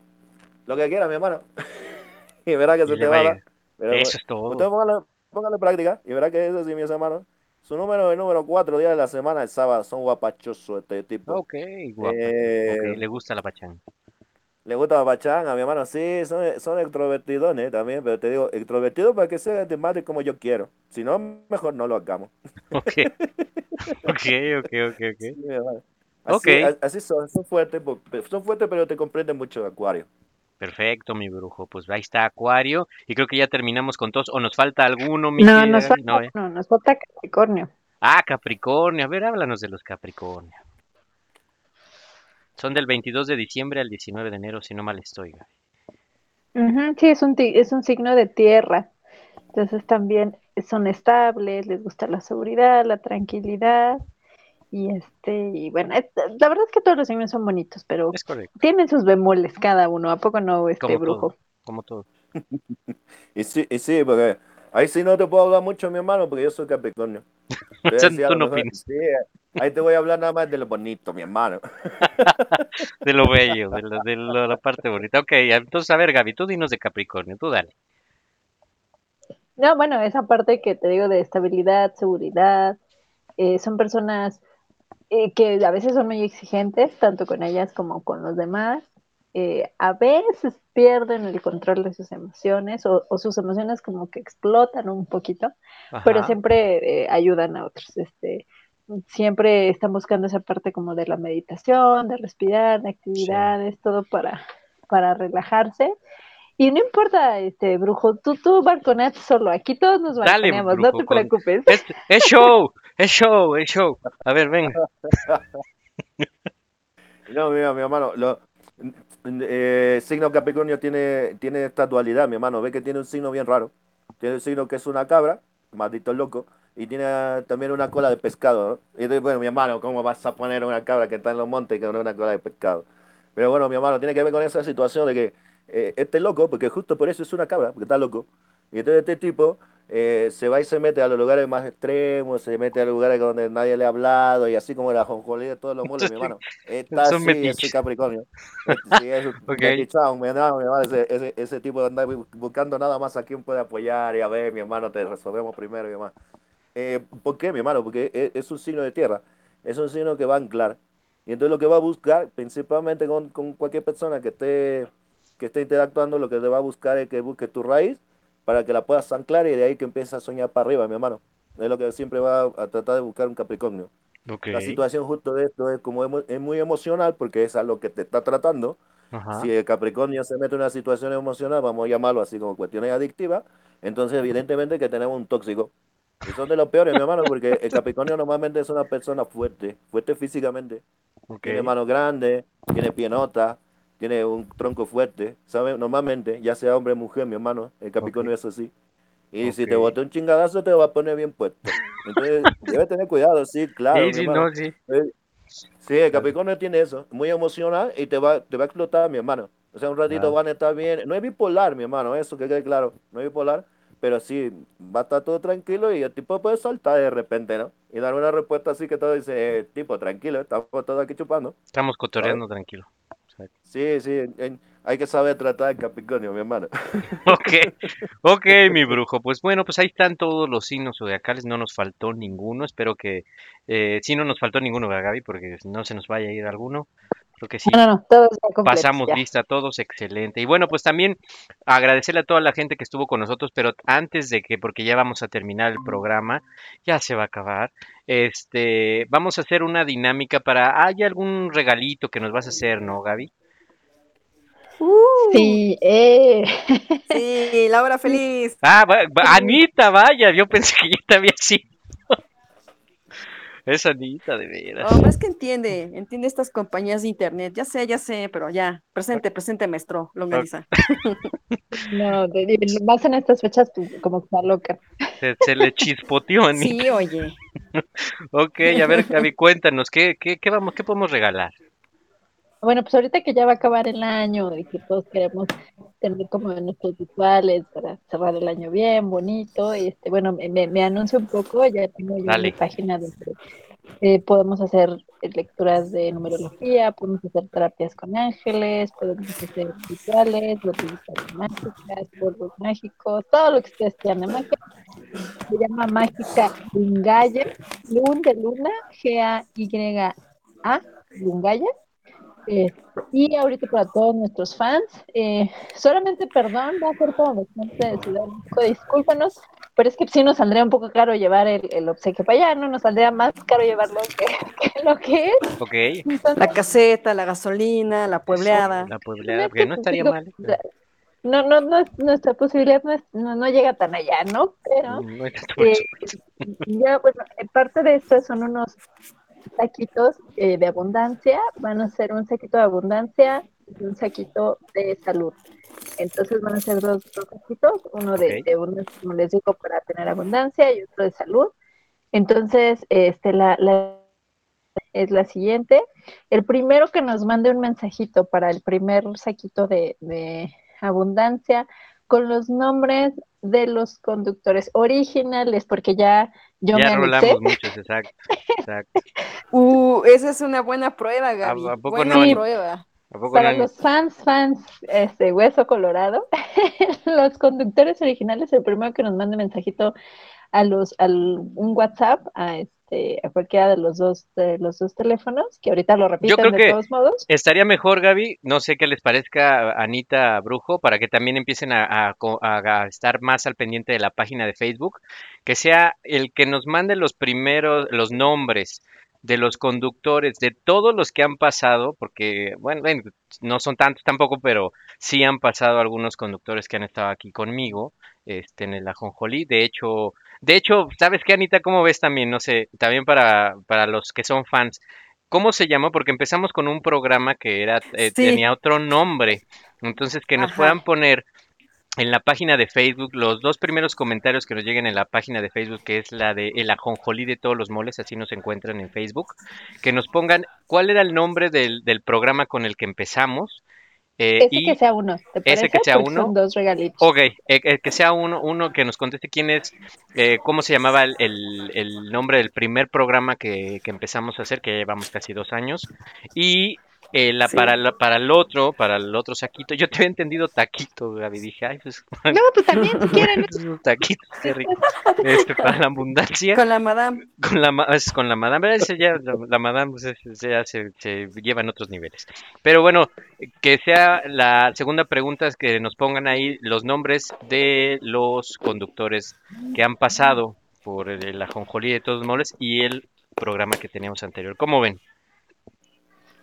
lo que quiera, mi hermano. y verá que Y se te va a dar. Pero, Eso es todo. Usted póngale, póngale práctica y verá que eso sí, mis hermanos. Su número, el número cuatro días de la semana, el sábado, son guapachosos este tipo. Ok, guapa. Eh, le gusta la pachanga. Le gusta la pachanga, mi hermano, sí, son, son extrovertidones también, pero te digo, extrovertidos para que sea de madre como yo quiero. Si no, mejor no lo hagamos. Ok. Ok, ok, ok, ok. Sí, mi hermano. Así, Ok. a- así son, son fuertes, son fuertes, pero te comprenden mucho acuario. Perfecto, mi brujo. Pues ahí está Acuario. Y creo que ya terminamos con todos. ¿O nos falta alguno, mi No, nos falta, No, ¿eh? no, nos falta Capricornio. Ah, Capricornio. A ver, háblanos de los Capricornio. Son del 22 de diciembre al 19 de enero, si no mal estoy. Gaby. Ujú, sí, es un, es un signo de tierra. Entonces también son estables, les gusta la seguridad, la tranquilidad. Y este, y bueno, es- la verdad es que todos los signos son bonitos, pero Es tienen sus bemoles cada uno. ¿A poco no, este Como brujo? todo. Como todo. Sí, porque ahí sí no te puedo hablar mucho, mi hermano, porque yo soy Capricornio. No sí, ahí te voy a hablar nada más de lo bonito, mi hermano. De lo bello, de, lo- de lo- la parte bonita. Ok, entonces, a ver, Gaby, tú dinos de Capricornio. Tú dale. No, bueno, esa parte que te digo de estabilidad, seguridad, eh, son personas eh, que a veces son muy exigentes, tanto con ellas como con los demás. Eh, a veces pierden el control de sus emociones o, o sus emociones como que explotan un poquito, pero siempre eh, ayudan a otros. Este, siempre están buscando esa parte como de la meditación, de respirar, de actividades, todo para, para relajarse. Y no importa, este brujo, tú, tú solo, aquí todos nos Dale, balconeamos, no te con- preocupes. Es, es show, es show, es show. A ver, venga. No, mira, mi hermano, lo, eh, signo Capricornio tiene, tiene esta dualidad, mi hermano. Ve que tiene un signo bien raro. Tiene un signo que es una cabra, maldito loco, y tiene también una cola de pescado, ¿no? Y entonces, bueno, mi hermano, ¿cómo vas a poner una cabra que está en los montes con una cola de pescado? Pero bueno, mi hermano, tiene que ver con esa situación de que eh, este loco, porque justo por eso es una cabra, porque está loco, y entonces este tipo eh, se va y se mete a los lugares más extremos, se mete a lugares donde nadie le ha hablado, y así como la jonjolí de todos los mules, mi hermano. Está así, ese Capricornio. Este, sí, es un Ok. metichón, mi hermano, mi hermano, ese, ese, ese tipo de andar bu- buscando nada más a quien puede apoyar y a ver, mi hermano, te resolvemos primero, mi hermano. Eh, ¿Por qué, mi hermano? Porque es, es un signo de tierra, es un signo que va a anclar. Y entonces lo que va a buscar, principalmente con, con cualquier persona que esté, que esté interactuando, lo que te va a buscar es que busque tu raíz para que la puedas anclar y de ahí que empieces a soñar para arriba, mi hermano. Es lo que siempre va a tratar de buscar un Capricornio. La situación justo de esto es como es muy emocional porque es a lo que te está tratando. Ajá. Si el Capricornio se mete en una situación emocional, vamos a llamarlo así como cuestiones adictivas, entonces evidentemente que tenemos un tóxico. Y son de los peores, mi hermano, porque el Capricornio normalmente es una persona fuerte, fuerte físicamente. Tiene manos grandes, tiene pienota, tiene un tronco fuerte, ¿sabes? Normalmente, ya sea hombre o mujer, mi hermano, el Capricornio es así. Y si te Ok. bote un chingadazo, te va a poner bien puesto. Entonces, debes tener cuidado, sí, claro. Sí, sí, no, sí. Eh, Sí, el Capricornio tiene eso, muy emocional y te va, te va a explotar, mi hermano. O sea, un ratito Claro. van a estar bien. No es bipolar, mi hermano, eso que quede claro. No es bipolar, pero sí, va a estar todo tranquilo y el tipo puede saltar de repente, ¿no? Y dar una respuesta así que todo dice, eh, tipo, tranquilo, estamos todos aquí chupando. Estamos cotorreando tranquilo. Sí, sí, en- hay que saber tratar el Capricornio, mi hermano. Ok, ok, mi brujo. Pues bueno, pues ahí están todos los signos zodiacales. No nos faltó ninguno. Espero que eh, sí no nos faltó ninguno, ¿verdad, Gaby? Porque no se nos vaya a ir alguno. Creo que sí. No, no, no, todos completos, Pasamos ya. lista a todos, excelente. Y bueno, pues también agradecerle a toda la gente que estuvo con nosotros, pero antes de que, porque ya vamos a terminar el programa, ya se va a acabar, este, vamos a hacer una dinámica para, ¿hay algún regalito que nos vas a hacer, no, Gaby? Sí, eh. Sí, la hora feliz. Ah, va- va- Anita, vaya, yo pensé que ya te había sido. Es Anita, de veras. Hombre, es que entiende, entiende estas compañías de internet. Ya sé, ya sé, pero ya. Presente, presente, maestro. Longaniza. No, de- de- más en estas fechas, pues, como que está loca. Se, se le chispoteó Anita. Sí, oye. Ok, a ver, Gaby, cuéntanos, ¿qué, qué, qué vamos, qué podemos regalar? Bueno, pues ahorita que ya va a acabar el año y que todos queremos tener como nuestros rituales para cerrar el año bien, bonito, este, bueno, me, anuncio un poco, ya tengo yo mi página donde eh, podemos hacer lecturas de numerología, podemos hacer terapias con ángeles, podemos hacer rituales, botellitas mágicas, polvos mágicos, todo lo que ustedes quieran de magia. Se llama Mágica Lungaya, Lun de Luna, G-A-Y-A, Lungaya. Eh, y ahorita para todos nuestros fans, eh, solamente perdón, va a ser fans de Ciudad discúlpanos, pero es que sí nos saldría un poco caro llevar el, el obsequio para allá, ¿no? Nos saldría más caro llevarlo que, que lo que es. Ok, Entonces, La caseta, la gasolina, la puebleada. la puebleada, que no estaría mal. no, no, no, es- nuestra posibilidad no, es- no, no llega tan allá, ¿no? Pero No eh, ya, bueno, eh, parte de esto son unos saquitos eh, de abundancia, van a ser un saquito de abundancia y un saquito de salud. Entonces van a ser dos, dos saquitos, uno de, Ok. de uno, como les digo, para tener abundancia y otro de salud. Entonces, este, la, la es la siguiente. El primero que nos mande un mensajito para el primer saquito de, de abundancia con los nombres de los conductores originales, porque ya yo ya me rolamos muchos, exacto. exacto. Uh, esa es una buena prueba, Gaby. ¿A- a poco buena no, prueba. ¿A poco Para no? los fans, fans, este Hueso Colorado, los conductores originales, el primero que nos mande mensajito a los, al un WhatsApp, a este, a cualquiera de los dos, de los dos teléfonos, que ahorita lo Yo repiten creo de que todos modos. estaría mejor, Gaby, no sé qué les parezca Anita Brujo, para que también empiecen a, estar más al pendiente de la página de Facebook, que sea el que nos mande los primeros, los nombres de los conductores, de todos los que han pasado, porque, bueno, bueno, no son tantos tampoco, pero sí han pasado algunos conductores que han estado aquí conmigo, este, en el Ajonjolí. De hecho, de hecho, ¿sabes qué, Anita? ¿Cómo ves también? No sé, también para, para los que son fans. ¿Cómo se llamó? Porque empezamos con un programa que era, eh, Sí. tenía otro nombre. Entonces, que nos Ajá. puedan poner en la página de Facebook, los dos primeros comentarios que nos lleguen en la página de Facebook, que es la de El Ajonjolí de todos los moles, así nos encuentran en Facebook, que nos pongan cuál era el nombre del, del programa con el que empezamos. Eh, Ese y que sea uno, ¿te ese parece? que sea Porque uno. Son dos regalitos. Ok, eh, que sea uno, uno que nos conteste quién es, eh, cómo se llamaba el, el- el nombre del primer programa que, que empezamos a hacer, que ya llevamos casi dos años, y eh, la, Sí. para, la- para el otro, para el otro saquito, yo te había entendido taquito, Gaby, dije, ay, pues, No, pues también si quieren. taquito, qué rico. Este, para la abundancia, Con la madame. con la, es con la madame, ya, la, la madame pues, ese ya se, se lleva en otros niveles. Pero bueno, que sea la segunda pregunta es que nos pongan ahí los nombres de los conductores que han pasado por el, el ajonjolí de todos moles y el programa que teníamos anterior. ¿Cómo ven?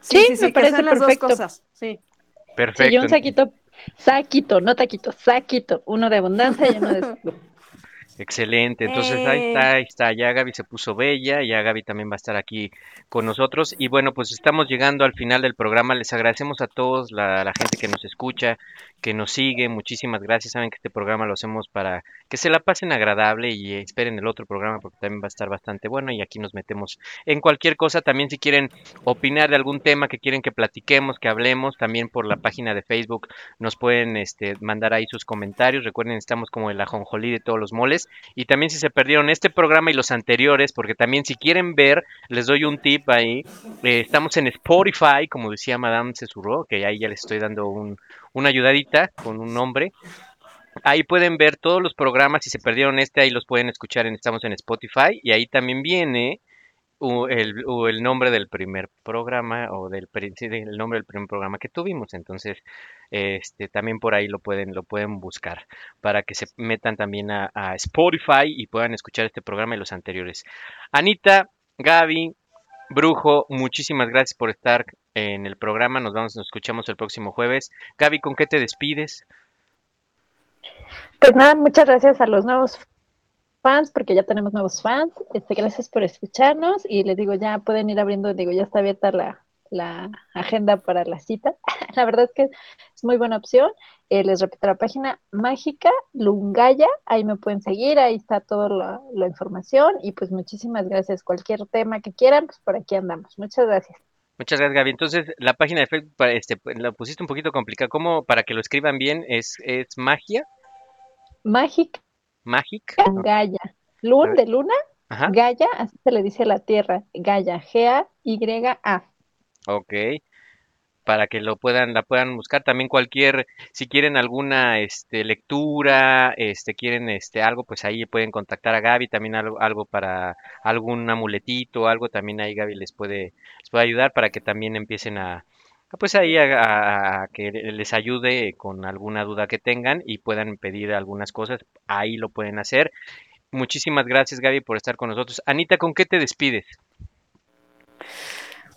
Sí, me parece las dos perfecto. cosas. Sí. Sí, Perfecto. yo un saquito, saquito, no taquito, saquito, uno de abundancia y uno de salud. Excelente, entonces ahí Eh. está, ahí está, ya Gaby se puso bella, ya Gaby también va a estar aquí con nosotros y bueno, pues estamos llegando al final del programa, les agradecemos a todos, la, la gente que nos escucha, que nos sigue, muchísimas gracias. Saben que este programa lo hacemos para que se la pasen agradable y esperen el otro programa porque también va a estar bastante bueno y aquí nos metemos en cualquier cosa. También si quieren opinar de algún tema que quieren que platiquemos, que hablemos, también por la página de Facebook nos pueden este, mandar ahí sus comentarios. Recuerden, estamos como el ajonjolí de todos los moles. Y también si se perdieron este programa y los anteriores, porque también si quieren ver, les doy un tip ahí. Eh, estamos en Spotify, como decía Madame Cesurro, que ahí ya les estoy dando un, una ayudadita con un nombre. Ahí pueden ver todos los programas, si se perdieron este, ahí los pueden escuchar, en, estamos en Spotify y ahí también viene el, el nombre del primer programa o del el nombre del primer programa que tuvimos. Entonces, este también por ahí lo pueden lo pueden buscar para que se metan también a, a Spotify y puedan escuchar este programa y los anteriores. Anita, Gaby, Brujo, muchísimas gracias por estar en el programa. Nos vamos, nos escuchamos el próximo jueves. Gaby, ¿con qué te despides? Pues nada, muchas gracias a los nuevos fans, porque ya tenemos nuevos fans. Este, gracias por escucharnos y les digo, ya pueden ir abriendo, digo, ya está abierta la, la agenda para la cita. La verdad es que es muy buena opción. Eh, les repito la página mágica Lungaya, ahí me pueden seguir, ahí está toda la, la información y pues muchísimas gracias. Cualquier tema que quieran, pues por aquí andamos. Muchas gracias. Muchas gracias, Gaby. Entonces, la página de Facebook, este, pues, la pusiste un poquito complicada. ¿Cómo, para que lo escriban bien, es, es magia? Mágica ¿Magic? Gaia. Lun de luna, Ajá. Gaia, así se le dice a la Tierra. Gaia, G-A-Y-A. Ok. Para que lo puedan, la puedan buscar. También cualquier, si quieren alguna este, lectura, este, quieren este, algo, pues ahí pueden contactar a Gaby. También algo, algo para algún amuletito, algo, también ahí Gaby les puede, les puede ayudar para que también empiecen a, pues ahí a que les ayude con alguna duda que tengan y puedan pedir algunas cosas. Ahí lo pueden hacer. Muchísimas gracias, Gaby, por estar con nosotros. Anita, ¿con qué te despides?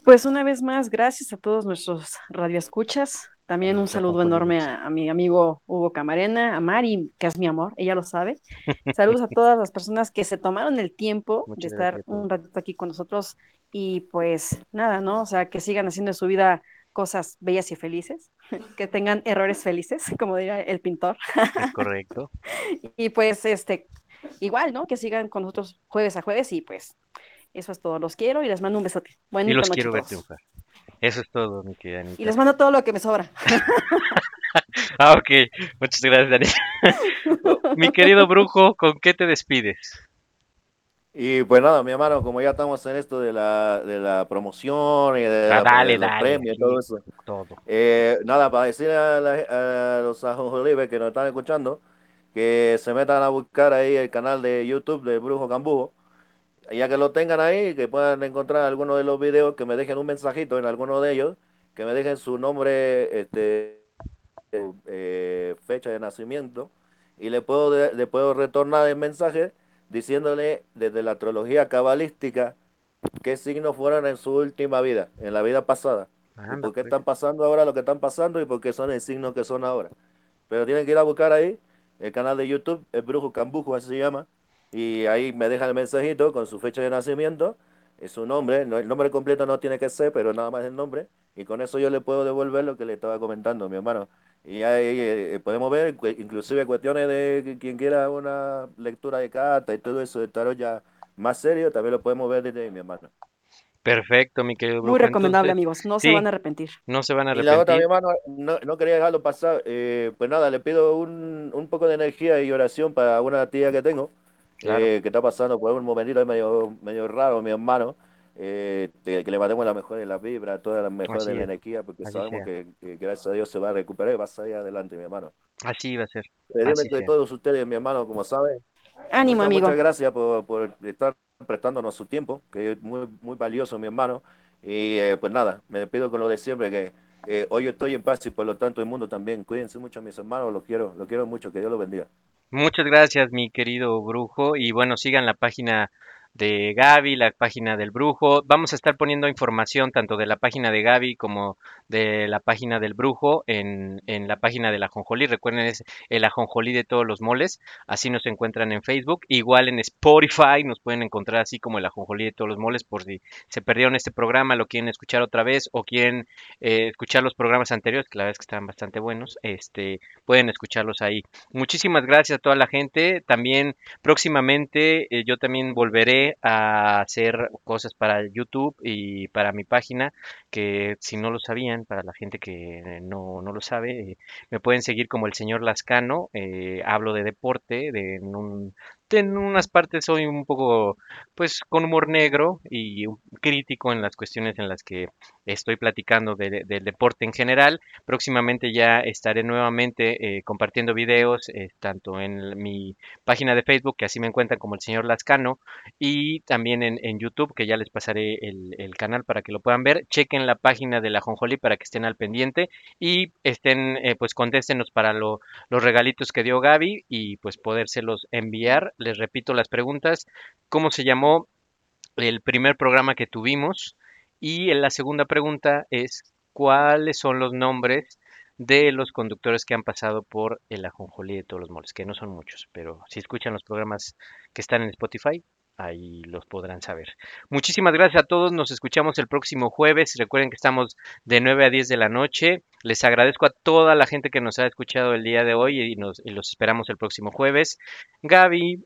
Pues una vez más, gracias a todos nuestros radioescuchas. También un saludo enorme a, a mi amigo Hugo Camarena, a Mari, que es mi amor, ella lo sabe. Saludos a todas las personas que se tomaron el tiempo Muchas de estar gracias. un ratito aquí con nosotros y pues nada, ¿no? O sea, que sigan haciendo de su vida cosas bellas y felices, que tengan errores felices, como diría el pintor. Es correcto. Y pues este, igual, ¿no? Que sigan con nosotros jueves a jueves y pues eso es todo. Los quiero y les mando un besote. Y Bonita los quiero ver triunfar. Eso es todo, mi querida Anita. Y les mando todo lo que me sobra. Ah, ok. Muchas gracias, Anita. mi querido brujo, ¿con qué te despides? Y pues nada, mi hermano, como ya estamos en esto de la, de la promoción y de, Ah, la- dale, de los dale, premios y todo eso, Todo. eh, nada, para decir a, la- a los ajonjolibes que nos están escuchando que se metan a buscar ahí el canal de YouTube de Brujo Cambujo, ya que lo tengan ahí, que puedan encontrar alguno de los videos, que me dejen un mensajito en alguno de ellos, que me dejen su nombre, este, eh, fecha de nacimiento, y le puedo, le puedo retornar el mensaje diciéndole desde la astrología cabalística qué signos fueron en su última vida, en la vida pasada. Anda, por qué pues. están pasando ahora lo que están pasando y por qué son el signo que son ahora. Pero tienen que ir a buscar ahí el canal de YouTube, el Brujo Cambujo, así se llama, y ahí me dejan el mensajito con su fecha de nacimiento, y su nombre, no, el nombre completo no tiene que ser, pero nada más el nombre, y con eso yo le puedo devolver lo que le estaba comentando, mi hermano. Y ahí eh, podemos ver inclusive cuestiones de quien quiera una lectura de carta y todo eso de tarot ya más serio, también lo podemos ver desde ahí, mi hermano. Perfecto, mi querido brujo. Muy recomendable, Entonces, amigos. No se sí. van a arrepentir. No se van a Y la otra, mi arrepentir. hermano, no, no quería dejarlo pasar. eh, pues nada, le pido un, un poco de energía y oración para una tía que tengo, Claro. eh, que está pasando por un momentito ahí medio, medio raro, mi hermano. eh, de- que le mandemos la mejor de las vibras, todas las mejores Así de la es. energía, porque Así sabemos que, que gracias a Dios se va a recuperar y va a salir adelante, mi hermano. Así va a ser. Entre sea. todos ustedes, mi hermano, como saben, Ánimo, muchas, amigo. muchas gracias por, por estar prestándonos su tiempo, que es muy, muy valioso, mi hermano. Y eh, pues nada, me despido con lo de siempre, que eh, hoy estoy en paz y por lo tanto el mundo también. Cuídense mucho, mis hermanos, los quiero, los quiero mucho, que Dios los bendiga. Muchas gracias, mi querido brujo. Y bueno, sigan la página de Gaby, la página del Brujo. Vamos a estar poniendo información tanto de la página de Gaby como de la página del Brujo en, en la página de la Ajonjolí. Recuerden, es el Ajonjolí de todos los moles. Así nos encuentran en Facebook. Igual en Spotify nos pueden encontrar así como el Ajonjolí de todos los moles por si se perdieron este programa, lo quieren escuchar otra vez o quieren eh, escuchar los programas anteriores, que la verdad es que están bastante buenos. Este, pueden escucharlos ahí. Muchísimas gracias a toda la gente. También próximamente eh, yo también volveré a hacer cosas para YouTube y para mi página, que si no lo sabían, para la gente que no, no lo sabe, eh, me pueden seguir como el señor Lascano. eh, hablo de deporte, de en un en unas partes soy un poco, pues, con humor negro y crítico en las cuestiones en las que estoy platicando de- del deporte en general. Próximamente ya estaré nuevamente eh, compartiendo videos, eh, tanto en mi página de Facebook, que así me encuentran como el señor Lascano, y también en, YouTube, que ya les pasaré el, canal para que lo puedan ver. Chequen la página de la Jonjoli para que estén al pendiente y estén, eh, pues, contéstenos para lo, los regalitos que dio Gaby y pues podérselos enviar. Les repito las preguntas. ¿Cómo se llamó el primer programa que tuvimos? Y la segunda pregunta es, ¿cuáles son los nombres de los conductores que han pasado por el ajonjolí de todos los moles? Que no son muchos, pero si escuchan los programas que están en Spotify, ahí los podrán saber. Muchísimas gracias a todos, nos escuchamos el próximo jueves. Recuerden que estamos de 9 a 10 de la noche. Les agradezco a toda la gente que nos ha escuchado el día de hoy y, nos, y los esperamos el próximo jueves. Gaby,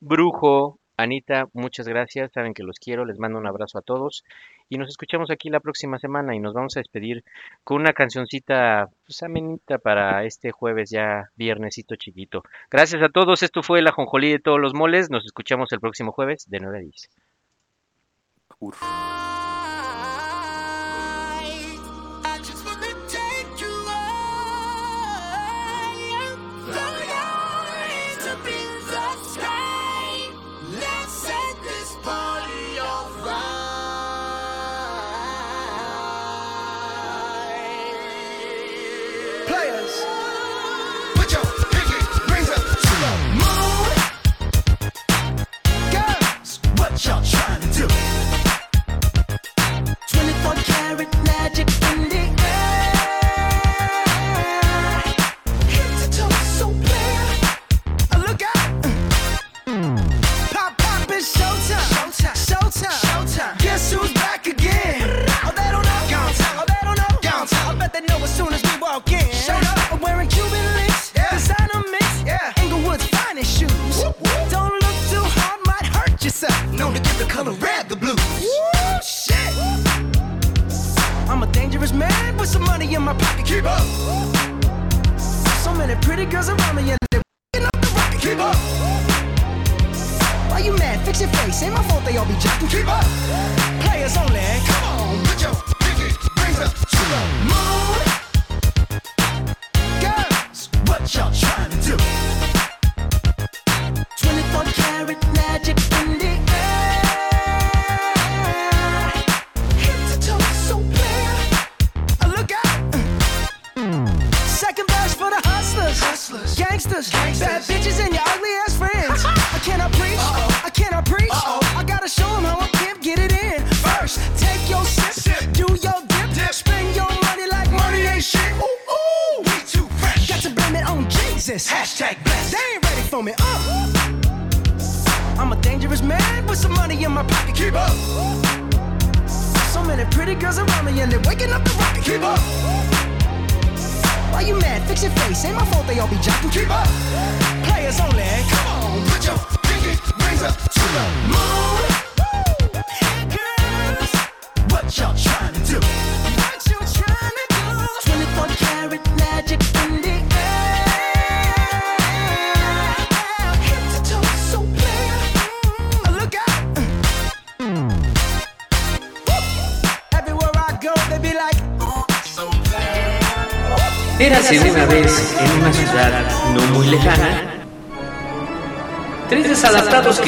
Brujo, Anita, muchas gracias. Saben que los quiero. Les mando un abrazo a todos. Y nos escuchamos aquí la próxima semana y nos vamos a despedir con una cancioncita pues, amenita para este jueves ya viernesito chiquito. Gracias a todos. Esto fue la Jonjolí de todos los moles. Nos escuchamos el próximo jueves de 9 a 10. I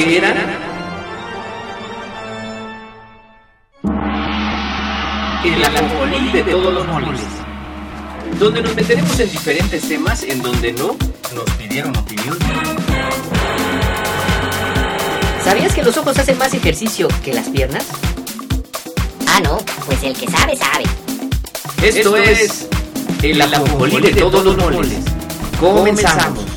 desadaptados que eran el ajonjolí de todos los moles, donde nos meteremos en diferentes temas en donde no nos pidieron opinión. ¿Sabías que los ojos hacen más ejercicio que las piernas? Ah, no, pues el que sabe, sabe. Esto es el ajonjolí de todos los moles. Comenzamos.